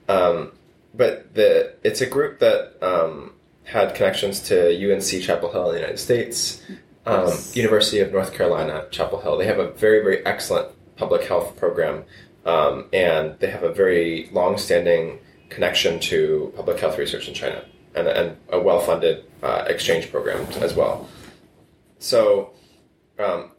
Um, but the it's a group that um, had connections to UNC Chapel Hill in the United States, um, University of North Carolina Chapel Hill. They have a very very excellent public health program, um, and they have a very long-standing connection to public health research in China, and, and a well-funded uh, exchange program as well. So, um,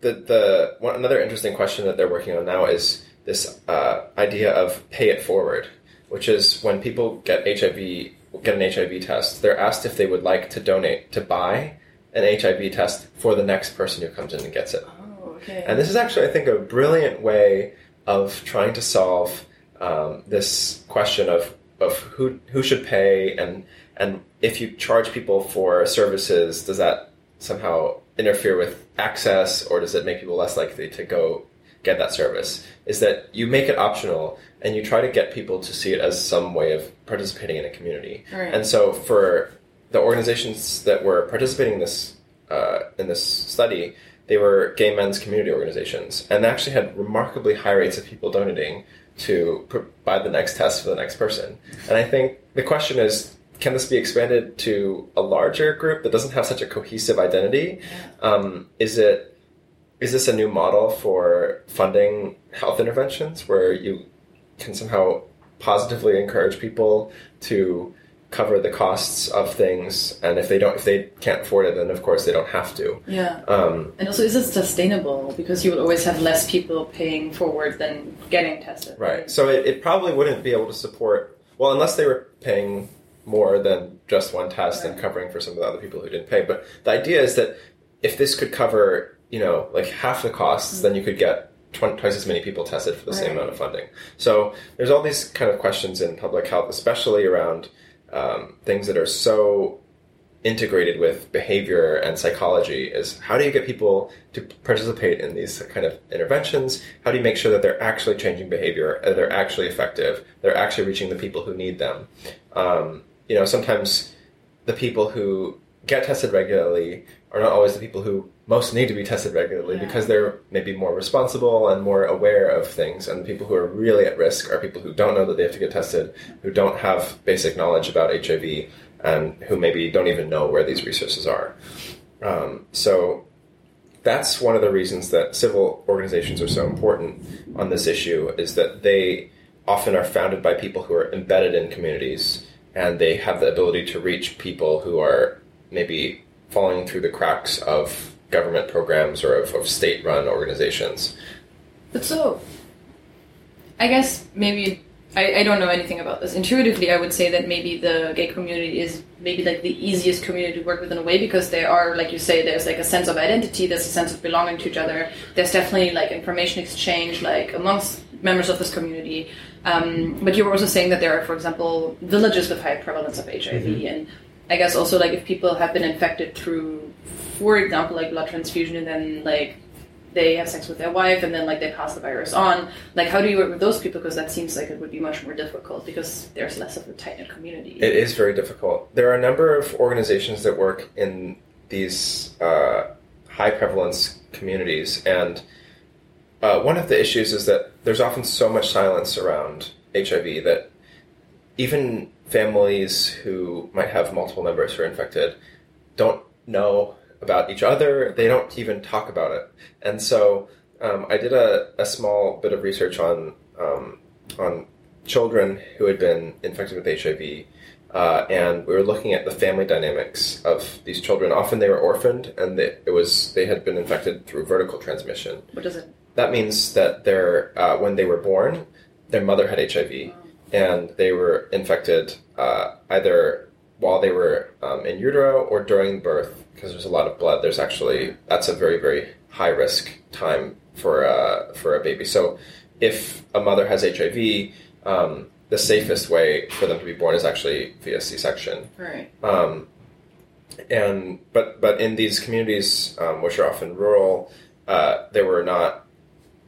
the the one, another interesting question that they're working on now is this uh, idea of pay it forward, which is when people get HIV get an HIV test, they're asked if they would like to donate to buy an HIV test for the next person who comes in and gets it. Oh, okay. And this is actually, I think, a brilliant way of trying to solve um, this question of, of who who should pay and and if you charge people for services, does that somehow interfere with access or does it make people less likely to go get that service? Is that you make it optional and you try to get people to see it as some way of participating in a community. Right. And so for the organizations that were participating in this uh, in this study, they were gay men's community organizations, and they actually had remarkably high rates of people donating to provide the next test for the next person. And I think the question is, can this be expanded to a larger group that doesn't have such a cohesive identity? Um, is it is this a new model for funding health interventions where you can somehow positively encourage people to cover the costs of things and if they don't if they can't afford it then of course they don't have to yeah. um, And also, is it sustainable? Because you will always have less people paying forward than getting tested. right so it, it probably wouldn't be able to support well unless they were paying more than just one test and covering for some of the other people who didn't pay but the idea is that if this could cover you know like half the costs then you could get twice as many people tested for the same amount of funding so there's all these kind of questions in public health especially around um, things that are so integrated with behavior and psychology is how do you get people to participate in these kind of interventions? How do you make sure that they're actually changing behavior that they're actually effective they're actually reaching the people who need them? Um, you know sometimes the people who get tested regularly are not always the people who most need to be tested regularly Yeah. because they're maybe more responsible and more aware of things and the people who are really at risk are people who don't know that they have to get tested who don't have basic knowledge about hiv and who maybe don't even know where these resources are um, so that's one of the reasons that civil organizations are so important on this issue is that they often are founded by people who are embedded in communities and they have the ability to reach people who are maybe falling through the cracks of government programs or of, of state-run organizations. But so, I guess maybe I, I don't know anything about this. Intuitively, I would say that maybe the gay community is maybe like the easiest community to work with in a way because there are, like you say, there's like a sense of identity, there's a sense of belonging to each other. There's definitely like information exchange, like amongst members of this community. Um, but you were also saying that there are, for example, villages with high prevalence of HIV, and I guess also like if people have been infected through, for example, like blood transfusion, and then like they have sex with their wife and then like they pass the virus on like how do you work with those people because that seems like it would be much more difficult because there's less of a tight knit community It is very difficult. There are a number of organizations that work in these uh, high prevalence communities, and uh, one of the issues is that there's often so much silence around HIV that even families who might have multiple members who are infected don't know about each other. They don't even talk about it. And so um, I did a, a small bit of research on um, on children who had been infected with HIV. Uh, and we were looking at the family dynamics of these children. Often they were orphaned, and they, it was they had been infected through vertical transmission. what does it That means that their uh, when they were born, their mother had HIV, and they were infected uh, either while they were um, in utero or during birth because there's a lot of blood. There's actually that's a very very high risk time for uh, for a baby. So if a mother has HIV, um, the safest way for them to be born is actually via C-section. right Um, and but but in these communities, um, which are often rural, uh, there were not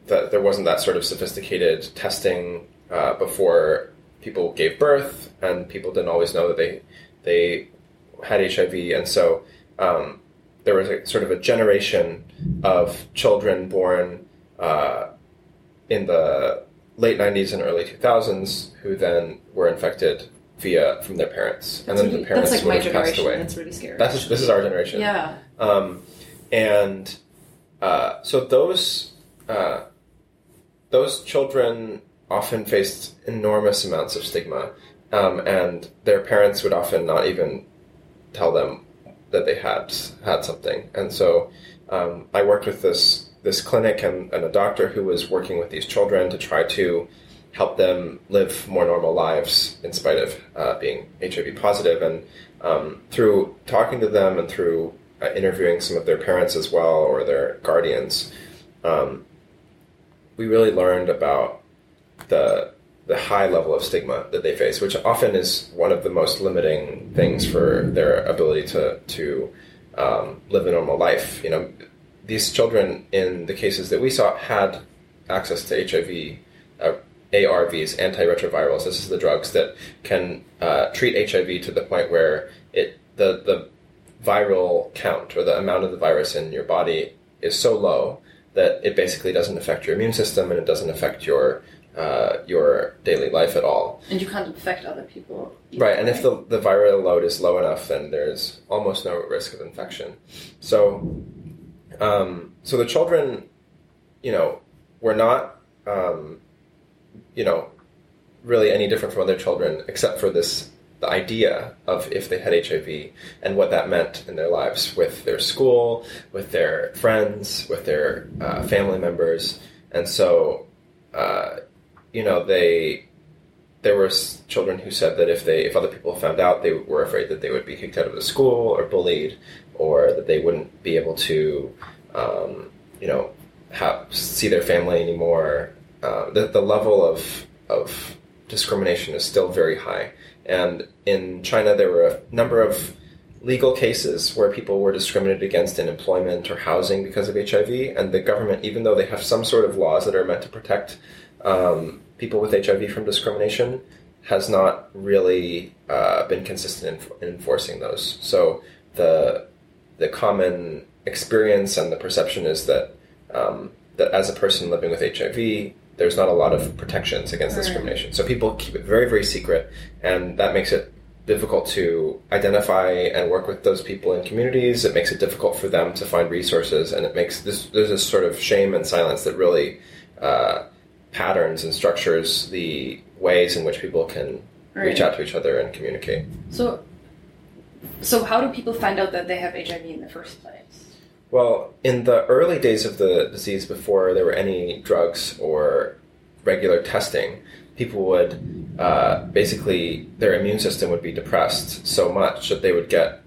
that there wasn't that sort of sophisticated testing uh, before people gave birth, and people didn't always know that they they had HIV, and so um, there was a sort of a generation of children born uh, in the late 90s and early 2000s who then were infected via from their parents, and then really- the parents that's like would my have passed generation. away. That's really scary. That's this is our generation. yeah. Um, and uh, so those uh, those children often faced enormous amounts of stigma, um, and their parents would often not even tell them that they had had something. And so um, I worked with this this clinic and, and a doctor who was working with these children to try to help them live more normal lives in spite of uh, being HIV positive. And um, through talking to them and through uh, interviewing some of their parents as well or their guardians, um, we really learned about the the high level of stigma that they face, which often is one of the most limiting things for their ability to to um, live a normal life. You know, these children, in the cases that we saw, had access to HIV, uh, ARVs, antiretrovirals. This is the drugs that can uh, treat HIV to the point where it the the viral count or the amount of the virus in your body is so low that it basically doesn't affect your immune system and it doesn't affect your uh, your daily life at all. And you can't infect other people. either, Right, and if the, the viral load is low enough, then there's almost no risk of infection. So, um, so the children, you know, were not, um, you know, really any different from other children, except for this the idea of if they had HIV and what that meant in their lives with their school, with their friends, with their uh, family members, and so, uh, you know, they there were children who said that if they if other people found out they were afraid that they would be kicked out of the school or bullied or that they wouldn't be able to um, you know have, see their family anymore. Uh, the, the level of of discrimination is still very high. And in China there were a number of legal cases where people were discriminated against in employment or housing because of HIV and the government even though they have some sort of laws that are meant to protect um, people with HIV from discrimination has not really uh, been consistent in, in enforcing those. So the the common experience and the perception is that um, that as a person living with HIV, there's not a lot of protections against Right. discrimination. So people keep it very very secret, and that makes it difficult to identify and work with those people in communities. It makes it difficult for them to find resources, and it makes this there's this sort of shame and silence that really uh, patterns and structures the ways in which people can reach out to each other and communicate. So, so how do people find out that they have HIV in the first place? Well, in the early days of the disease, before there were any drugs or regular testing, people would uh, basically their immune system would be depressed so much that they would get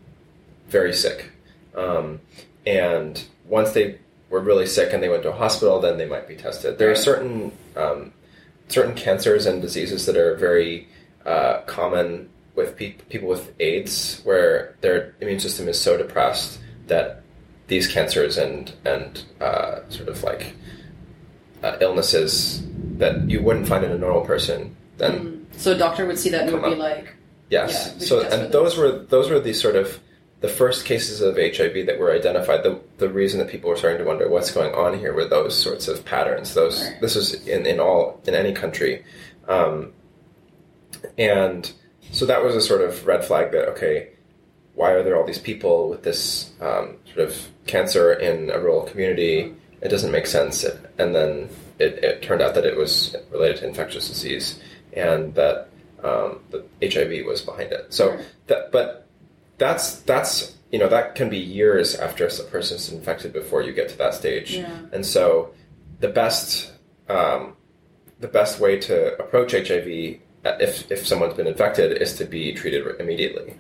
very sick. Um, and once they were really sick and they went to a hospital, then they might be tested. There are certain um, certain cancers and diseases that are very uh, common with pe- people with AIDS, where their immune system is so depressed that these cancers and and uh, sort of like uh, illnesses that you wouldn't find in a normal person, then So a doctor would see that and would be up. like, Yes. Yeah, so and those were those were the sort of the first cases of HIV that were identified. The the reason that people were starting to wonder what's going on here were those sorts of patterns. Those Right. this was in, in all in any country, um, and so that was a sort of red flag that okay, why are there all these people with this um, sort of cancer in a rural community? It doesn't make sense. And then it, it turned out that it was related to infectious disease, and that um, the HIV was behind it. So Right. that, but that's that's you know that can be years after a person's infected before you get to that stage. Yeah. And so the best um, the best way to approach HIV uh, if if someone's been infected is to be treated immediately.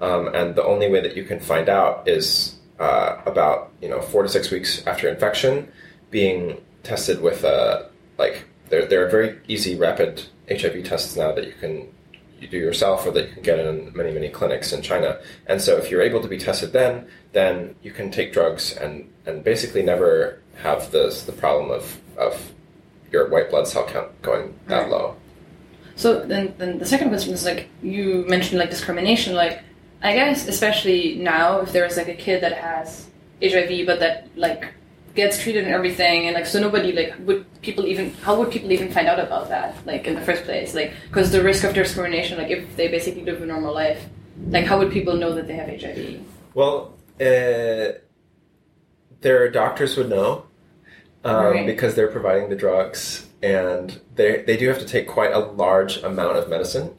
Um, and the only way that you can find out is uh, about you know four to six weeks after infection, being tested with a like there there are very easy rapid HIV tests now that you can you do yourself or that you can get in many many clinics in China. And so if you're able to be tested then, then you can take drugs and and basically never have this the problem of of your white blood cell count going that Right. low. So then, then the second question is like you mentioned like discrimination. Like I guess especially now, if there's like a kid that has HIV but that like gets treated and everything, and like so nobody like would people even how would people even find out about that like in the first place? Like because the risk of discrimination, like if they basically live a normal life, like how would people know that they have HIV? Well, uh, their doctors would know um, Right. because they're providing the drugs, and they they do have to take quite a large amount of medicine,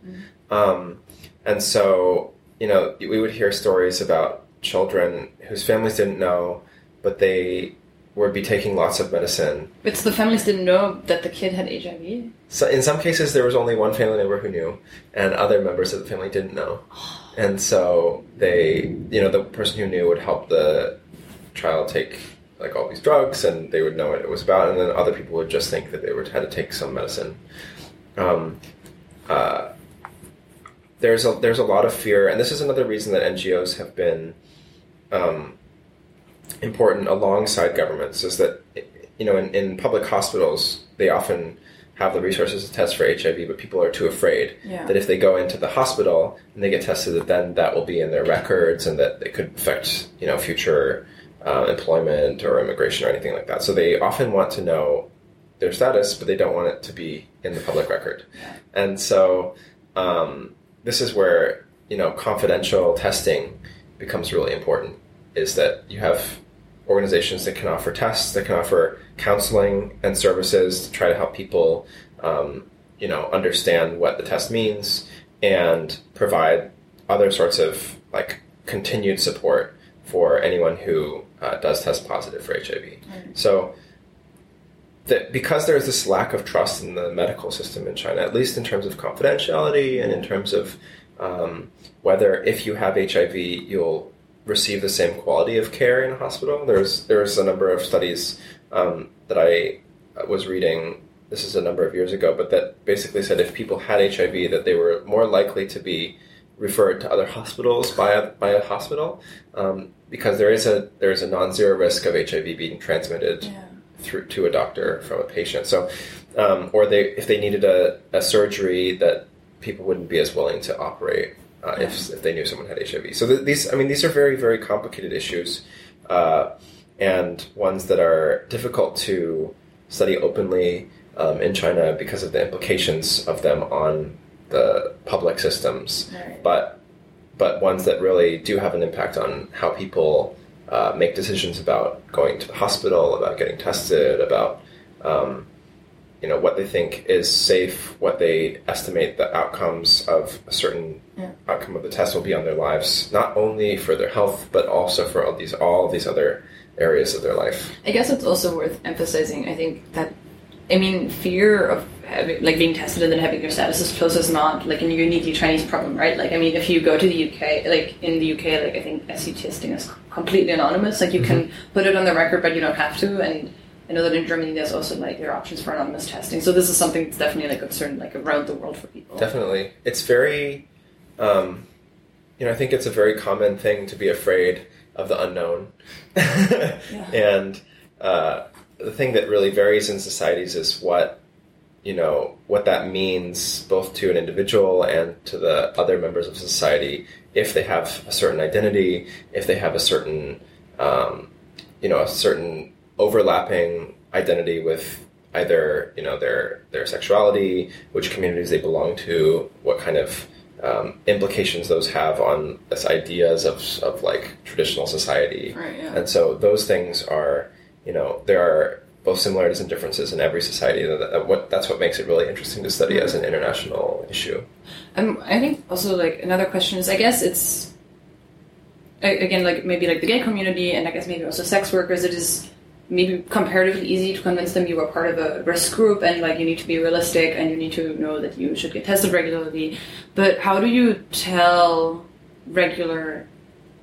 um, and so you know we would hear stories about children whose families didn't know, but they would be taking lots of medicine. It's the families didn't know that the kid had HIV. So in some cases, there was only one family member who knew, and other members of the family didn't know. And so they, you know, the person who knew would help the child take like all these drugs, and they would know what it was about, and then other people would just think that they would had to take some medicine. Um, uh, there's a there's a lot of fear, and this is another reason that NGOs have been um, important alongside governments. Is that you know in, in public hospitals they often have the resources to test for HIV, but people are too afraid Yeah. that if they go into the hospital and they get tested, that then that will be in their records and that it could affect you know future uh, employment or immigration or anything like that. So they often want to know their status, but they don't want it to be in the public record. And so um, this is where you know confidential testing becomes really important. Is that you have organizations that can offer tests, that can offer counseling and services to try to help people, um, you know, understand what the test means and provide other sorts of like continued support for anyone who uh, does test positive for HIV. So that because there's this lack of trust in the medical system in China, at least in terms of confidentiality and in terms of um, whether if you have HIV, you'll receive the same quality of care in a hospital. There's there's a number of studies um, that I was reading. This is a number of years ago, but that basically said if people had HIV, that they were more likely to be referred to other hospitals by a, by a hospital um, because there is a there is a non-zero risk of HIV being transmitted through to a doctor from a patient. So, um, or they if they needed a, a surgery that people wouldn't be as willing to operate uh, if if they knew someone had HIV. So th- these I mean these are very very complicated issues, uh, and ones that are difficult to study openly um, in China because of the implications of them on the public systems Right. but but ones that really do have an impact on how people uh, make decisions about going to the hospital, about getting tested, about um, you know what they think is safe, what they estimate the outcomes of a certain Yeah. outcome of the test will be on their lives, not only for their health but also for all these all these other areas of their life. I guess it's also worth emphasizing. I think that, I mean, fear of having, like being tested and then having your status disclosed is not like a uniquely Chinese problem, right? Like, I mean, if you go to the UK, like in the UK, like I think SU testing is completely anonymous. Like, you mm-hmm. can put it on the record, but you don't have to. And I know that in Germany, there's also like there are options for anonymous testing. So this is something that's definitely like a concern like around the world for people. Definitely, it's very, um, you know, I think it's a very common thing to be afraid of the unknown, and uh, the thing that really varies in societies is what you know what that means both to an individual and to the other members of society if they have a certain identity, if they have a certain, um, you know, a certain overlapping identity with either you know their their sexuality, which communities they belong to, what kind of um, implications those have on this ideas of of like traditional society, Right, yeah. and so those things are you know there are both similarities and differences in every society. that- what that's what makes it really interesting to study as an international issue. Um, I think also like another question is I guess it's again like maybe like the gay community and I guess maybe also sex workers. It is maybe comparatively easy to convince them you are part of a risk group and like you need to be realistic and you need to know that you should get tested regularly. But how do you tell regular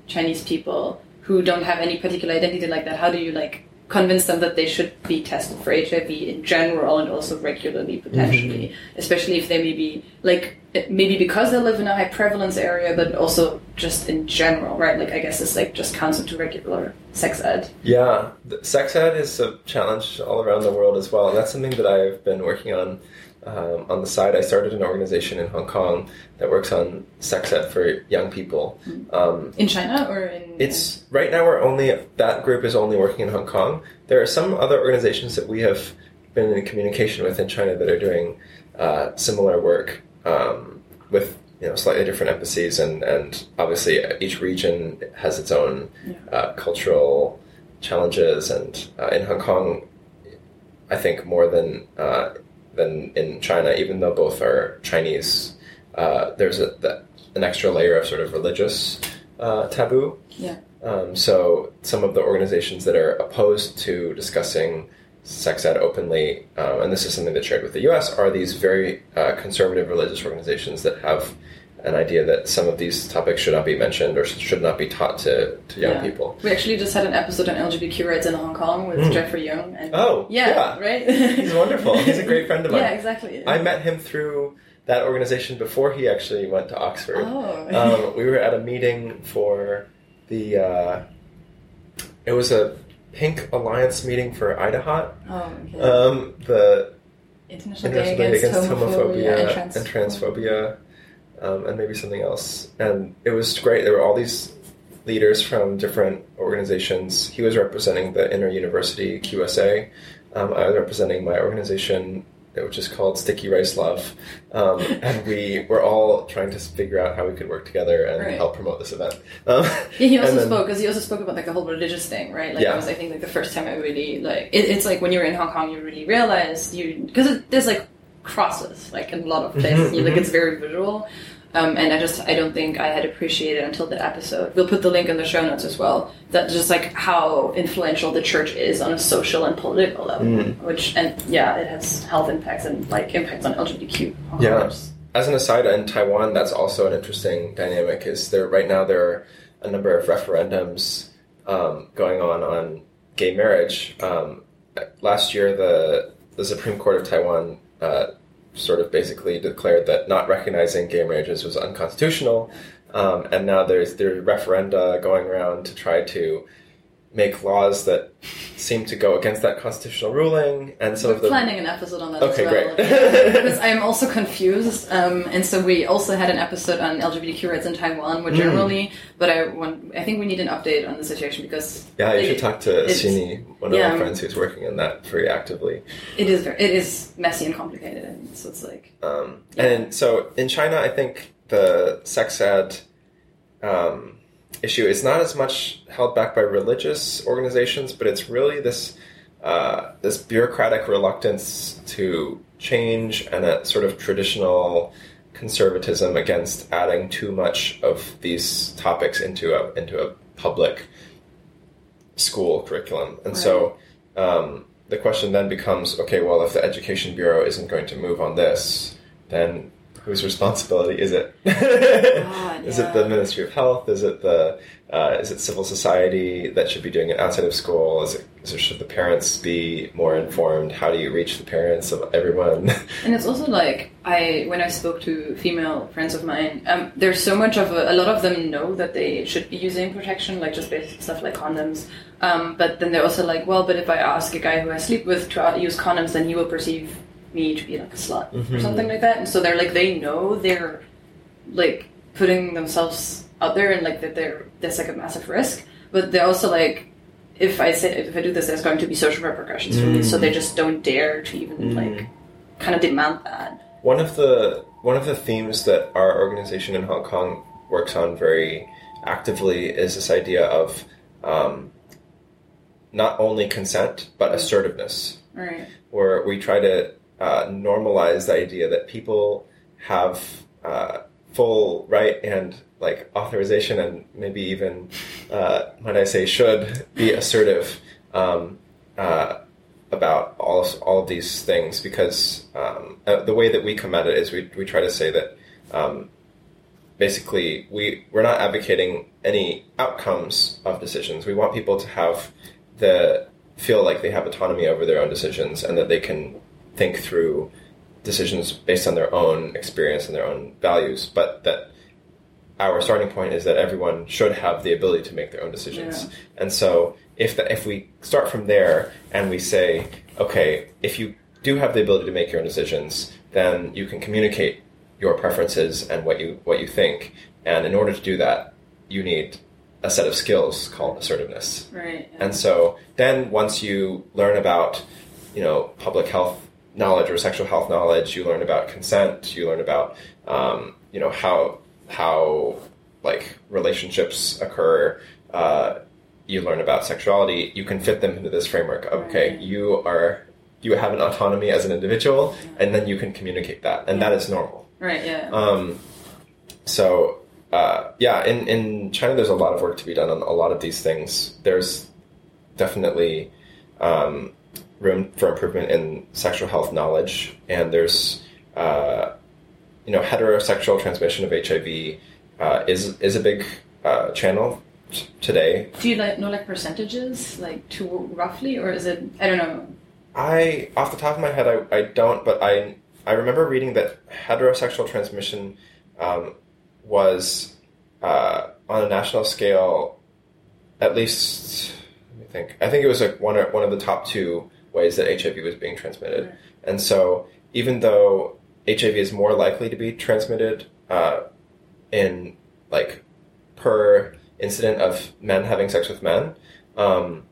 Chinese people who don't have any particular identity like that? How do you like convince them that they should be tested for HIV in general and also regularly potentially, mhm. especially if they maybe like maybe because they live in a high prevalence area, but also just in general, right? Like I guess this like just counts into regular sex ed. Yeah, the sex ed is a challenge all around the world as well, and that's something that I've been working on Um, on the side, I started an organization in Hong Kong that works on sex ed for young people. Um, In China or in? it's right now we're only that group is only working in Hong Kong. There are some other organizations that we have been in communication with in China that are doing uh, similar work um, with you know slightly different embassies and and obviously each region has its own uh, cultural challenges and uh, in Hong Kong, I think more than uh, than in China, even though both are Chinese, uh, there's a, that, an extra layer of sort of religious uh, taboo. yeah. Um, so some of the organizations that are opposed to discussing sex ed openly, um, and this is something that's shared with the U.S., are these very uh, conservative religious organizations that have an idea that some of these topics should not be mentioned or should not be taught to, to young Yeah. people. We actually just had an episode on LGBTQ rights in Hong Kong with Jeffrey Young. And Oh, yeah, yeah. right. He's wonderful. He's a great friend of mine. yeah, exactly. I met him through that organization before he actually went to Oxford. Oh. Um, we were at a meeting for the. Uh, it was a Pink Alliance meeting for IDAHO. oh, okay. Um, the International Day Day Against, Homophobia, and and Transphobia, um, and maybe something else. And it was great. There were all these leaders from different organizations. He was representing the Inner University QSA. Um, I was representing my organization, which is called Sticky Rice Love. Um, and we were all trying to figure out how we could work together and Right. help promote this event. Um, Yeah, he also then- spoke because he also spoke about like the whole religious thing, right? Like Yeah. it was, I think, like the first time I really like. It, it's like when you're in Hong Kong, you really realize you because there's like crosses like in a lot of places. Mhm, you, like it's very visual, um, and I just I don't think I had appreciated until that episode. We'll put the link in the show notes as well. That just like how influential the church is on a social and political level, Mm. which and yeah, it has health impacts and like impacts on LGBTQ. Yeah. As an aside, in Taiwan, that's also an interesting dynamic. Is there right now there are a number of referendums um, going on on gay marriage. Um, last year, the the Supreme Court of Taiwan uh, sort of basically declared that not recognizing gay marriages was unconstitutional, um, and now there's there are referenda going around to try to make laws that seem to go against that constitutional ruling, and some We're of the planning an episode on that Okay, as well. great. because I am also confused, um, and so we also had an episode on LGBTQ rights in Taiwan, Hmm. more generally. But I want, I think we need an update on the situation because Yeah, you it- should talk to Sini, one of yeah. our friends who's working on that very actively. It is very, it is messy and complicated, and so it's like Um, And so in China, I think the sex ed um, issue is not as much held back by religious organizations, but it's really this uh, this bureaucratic reluctance to change and a sort of traditional conservatism against adding too much of these topics into a into a public school curriculum. And so um, the question then becomes okay, well, if the Education Bureau isn't going to move on this, then whose responsibility is it? God, is yeah. it the Ministry of Health? Is it the uh, is it civil society that should be doing it outside of school? Is it, is it should the parents be more informed? How do you reach the parents of everyone? And it's also like I when I spoke to female friends of mine, um, there's so much of a, a lot of them know that they should be using protection, like just basic stuff like condoms. Um, but then they're also like, well, but if I ask a guy who I sleep with to uh, use condoms, then he will perceive me to be like a slut or Mhm. something like that. And so they're like, they know they're like putting themselves out there and like that they're that's like a massive risk. But they're also like, if I say if I do this, there's going to be social repercussions for me. So they just don't dare to even Mm. like kind of demand that. One of the one of the themes that our organization in Hong Kong works on very actively is this idea of um, not only consent but assertiveness, Right. where we try to uh, normalize the idea that people have uh, full right and like authorization and maybe even uh, might I say should be assertive um, uh, about all of, all of these things because um, uh, the way that we come at it is we, we try to say that um, basically we we're not advocating any outcomes of decisions. We want people to have the feel like they have autonomy over their own decisions and that they can think through decisions based on their own experience and their own values, but that our starting point is that everyone should have the ability to make their own decisions. Yeah. And so if the, if we start from there and we say, okay, if you do have the ability to make your own decisions, then you can communicate your preferences and what you what you think. And in order to do that, you need a set of skills called assertiveness. Right. yeah. And so then once you learn about, you know, public health knowledge or sexual health knowledge, you learn about consent, you learn about, um, you know, how, how like relationships occur, uh, you learn about sexuality, you can fit them into this framework of, okay, Right. you are, you have an autonomy as an individual, and then you can communicate that, and that is normal. right. Yeah. Um, so uh, yeah, in in China, there's a lot of work to be done on a lot of these things. There's definitely um, room for improvement in sexual health knowledge, and there's uh, you know heterosexual transmission of HIV uh, is is a big uh, channel t- today. Do you like know like percentages, like to roughly, or is it? I don't know. I, off the top of my head, I, I don't, but I I remember reading that heterosexual transmission um, was uh, on a national scale, at least. Let me think. I think it was like one one of the top two ways that HIV was being transmitted, Right. and so even though HIV is more likely to be transmitted uh, in like per incident of men having sex with men, um,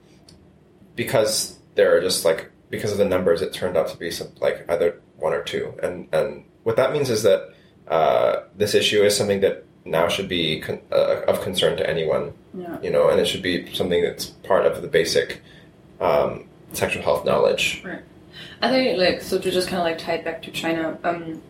because there are just like because of the numbers, it turned out to be some like either one or two, and and what that means is that uh, this issue is something that now should be con- uh, of concern to anyone, Yeah. you know, and it should be something that's part of the basic um, sexual health knowledge. Right. Are there like so to just kind of like tie it back to China? Um,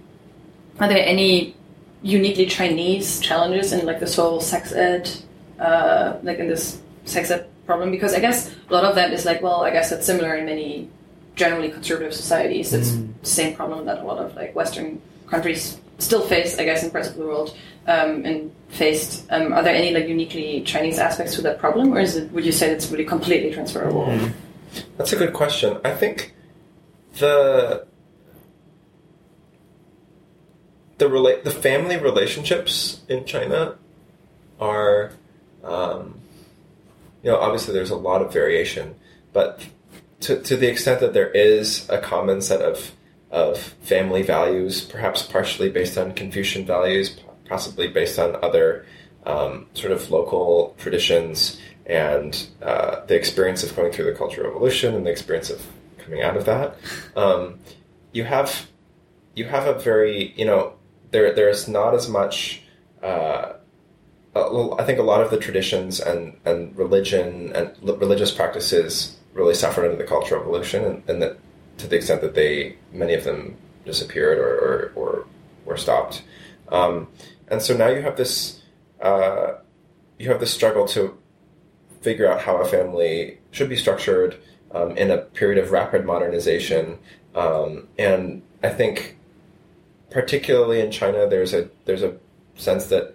are there any uniquely Chinese challenges in like this whole sex ed, uh, like in this sex ed problem? Because I guess a lot of that is like, well, I guess that's similar in many generally conservative societies. It's the same problem that a lot of like Western countries still face, I guess, in parts of the world. Um, and faced. Um, are there any like uniquely Chinese aspects to that problem, or is it? Would you say it's really completely transferable? That's a good question. I think the the rela- the family relationships in China are, um, you know, obviously there's a lot of variation, but to to the extent that there is a common set of of family values, perhaps partially based on Confucian values, possibly based on other um, sort of local traditions and uh, the experience of going through the Cultural Revolution and the experience of coming out of that. Um, you have you have a very you know there there's not as much. Uh, I think a lot of the traditions and, and religion and religious practices really suffered under the Cultural Revolution, and, and that to the extent that they many of them disappeared or or, or were stopped. Um, and so now you have this uh, you have this struggle to figure out how a family should be structured um, in a period of rapid modernization. Um, and I think, particularly in China, there's a there's a sense that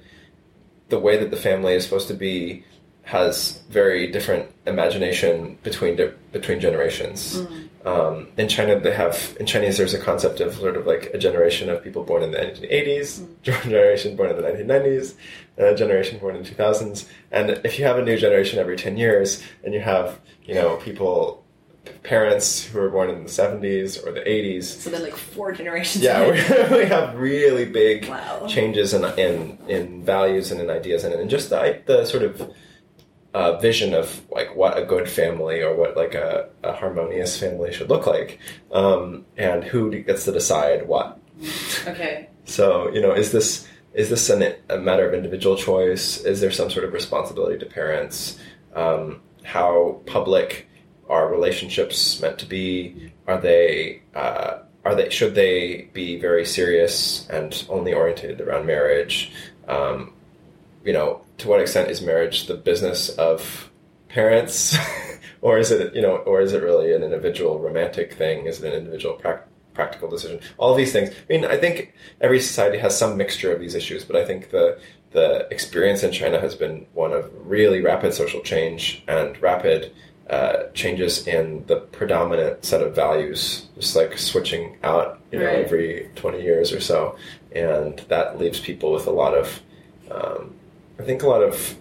the way that the family is supposed to be has very different imagination between between generations. Um, in China, they have in Chinese there's a concept of sort of like a generation of people born in the 1980s, a generation born in the 1990s, and a generation born in the 2000s. And if you have a new generation every 10 years, and you have you know people parents who were born in the 70s or the 80s, So then like four generations. yeah, we, we have really big Wow. changes in, in in values and in ideas and in just the the sort of uh, vision of like what a good family or what like a, a harmonious family should look like, um, and who gets to decide what. okay. So you know, is this is this an, a matter of individual choice? Is there some sort of responsibility to parents? Um, how public are relationships meant to be? Are they uh, are they should they be very serious and only oriented around marriage? Um, you know, to what extent is marriage the business of parents, or is it you know, or is it really an individual romantic thing? Is it an individual prac- practical decision? All of these things. I mean, I think every society has some mixture of these issues, but I think the the experience in China has been one of really rapid social change and rapid uh, changes in the predominant set of values, just like switching out, you know, Right. every twenty years or so, and that leaves people with a lot of, um, I think, a lot of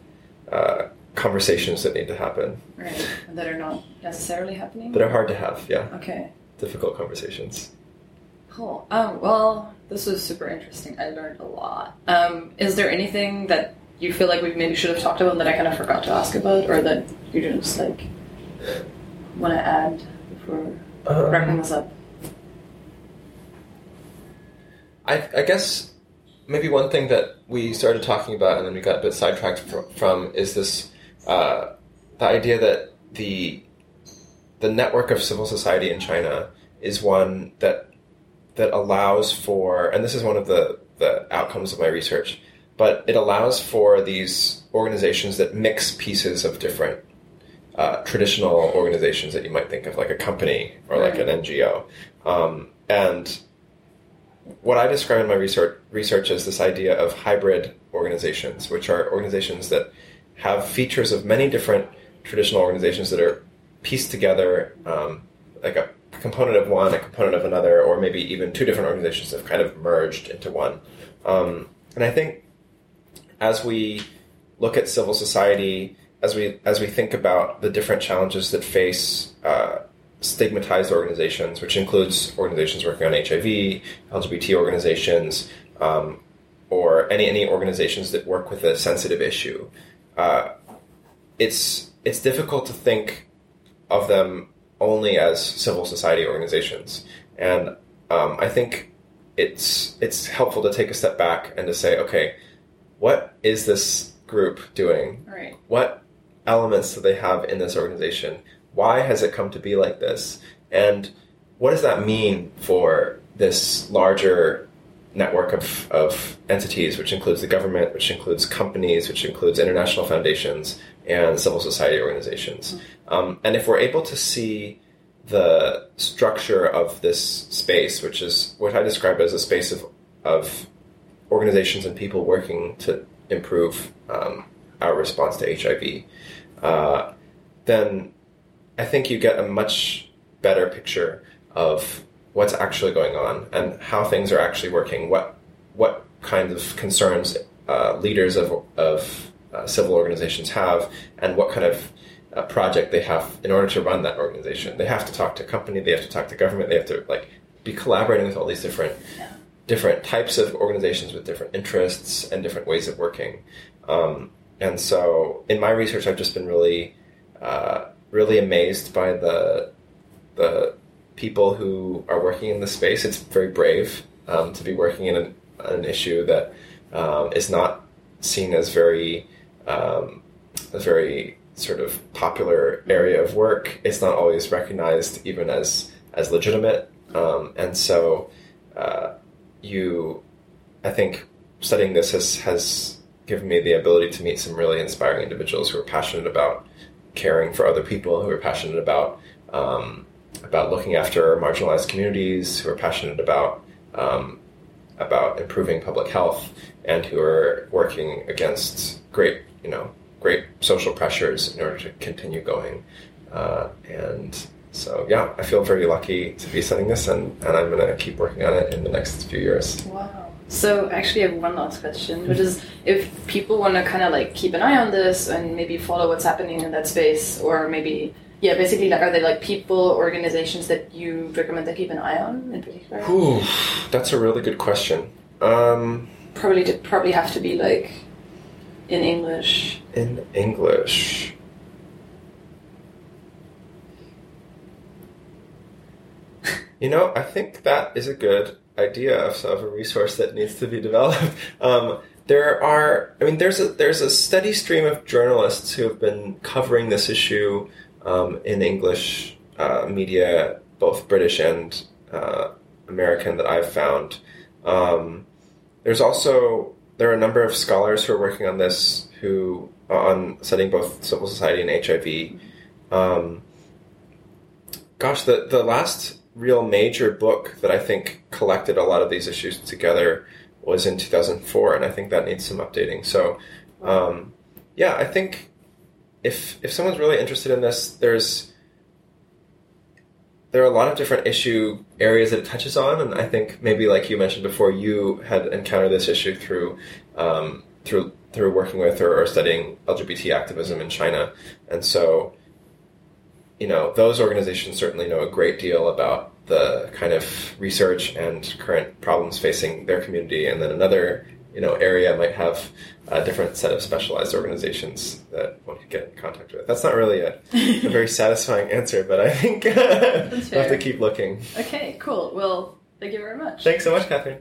uh, conversations that need to happen Right. And that are not necessarily happening. that are hard to have. Yeah, Okay. difficult conversations. Cool. Um, well, this was super interesting. I learned a lot. Um, is there anything that you feel like we maybe should have talked about that I kind of forgot to ask about, or that you just like want to add before Um, wrapping this up? I, I guess maybe one thing that we started talking about and then we got a bit sidetracked fr- from is this uh, the idea that the the network of civil society in China is one that that allows for and this is one of the the outcomes of my research but it allows for these organizations that mix pieces of different uh, traditional organizations that you might think of like a company or like an NGO um, and what I describe in my research research is this idea of hybrid organizations, which are organizations that have features of many different traditional organizations that are pieced together, um, like a component of one, a component of another, or maybe even two different organizations have kind of merged into one. Um, and I think as we look at civil society, as we as we think about the different challenges that face uh, stigmatized organizations, which includes organizations working on HIV, LGBT organizations, um, or any any organizations that work with a sensitive issue. Uh, it's it's difficult to think of them only as civil society organizations, and um, I think it's it's helpful to take a step back and to say, okay, what is this group doing? Right. what elements do they have in this organization? Why has it come to be like this? And what does that mean for this larger network of, of entities, which includes the government, which includes companies, which includes international foundations and civil society organizations? Um, and if we're able to see the structure of this space, which is what I describe as a space of, of organizations and people working to improve um, our response to HIV, uh, then I think you get a much better picture of what's actually going on and how things are actually working. What what kinds of concerns uh, leaders of of uh, civil organizations have, and what kind of uh, project they have in order to run that organization. They have to talk to company. They have to talk to government. They have to like be collaborating with all these different different types of organizations with different interests and different ways of working. Um, and so, in my research, I've just been really, uh, really amazed by the the people who are working in this space. It's very brave um, to be working in an, an issue that um, is not seen as very um, a very sort of popular area of work. It's not always recognized even as as legitimate, um, and so uh, you, I think, studying this has has given me the ability to meet some really inspiring individuals who are passionate about caring for other people, who are passionate about um, about looking after marginalized communities, who are passionate about um, about improving public health, and who are working against great, you know, great social pressures in order to continue going. Uh, and so, yeah, I feel very lucky to be studying this, and, and I'm going to keep working on it in the next few years. Wow. So actually, I have one last question, which is if people want to kind of like keep an eye on this and maybe follow what's happening in that space, or maybe yeah, basically like are there like people, organizations that you recommend to keep an eye on in particular? Whew, that's a really good question. Um, Probably to, probably have to be like in English. in English. You know, I think that is a good idea of, of a resource that needs to be developed. Um, there are, I mean, there's a there's a steady stream of journalists who have been covering this issue um, in English uh, media, both British and uh, American, that I've found. Um, there's also there are a number of scholars who are working on this who on studying both civil society and HIV. Um, gosh, the the last real major book that I think collected a lot of these issues together was in 2004, and I think that needs some updating. So, um, yeah, I think if if someone's really interested in this, there's there are a lot of different issue areas that it touches on, and I think maybe like you mentioned before, you had encountered this issue through um, through through working with or, or studying LGBT activism in China, and so you know, those organizations certainly know a great deal about the kind of research and current problems facing their community, and then another you know area might have a different set of specialized organizations that one could get in contact with. That's not really a, a very satisfying answer, but I think we'll have to keep looking. Okay, cool. Well, thank you very much. Thanks so much, Catherine.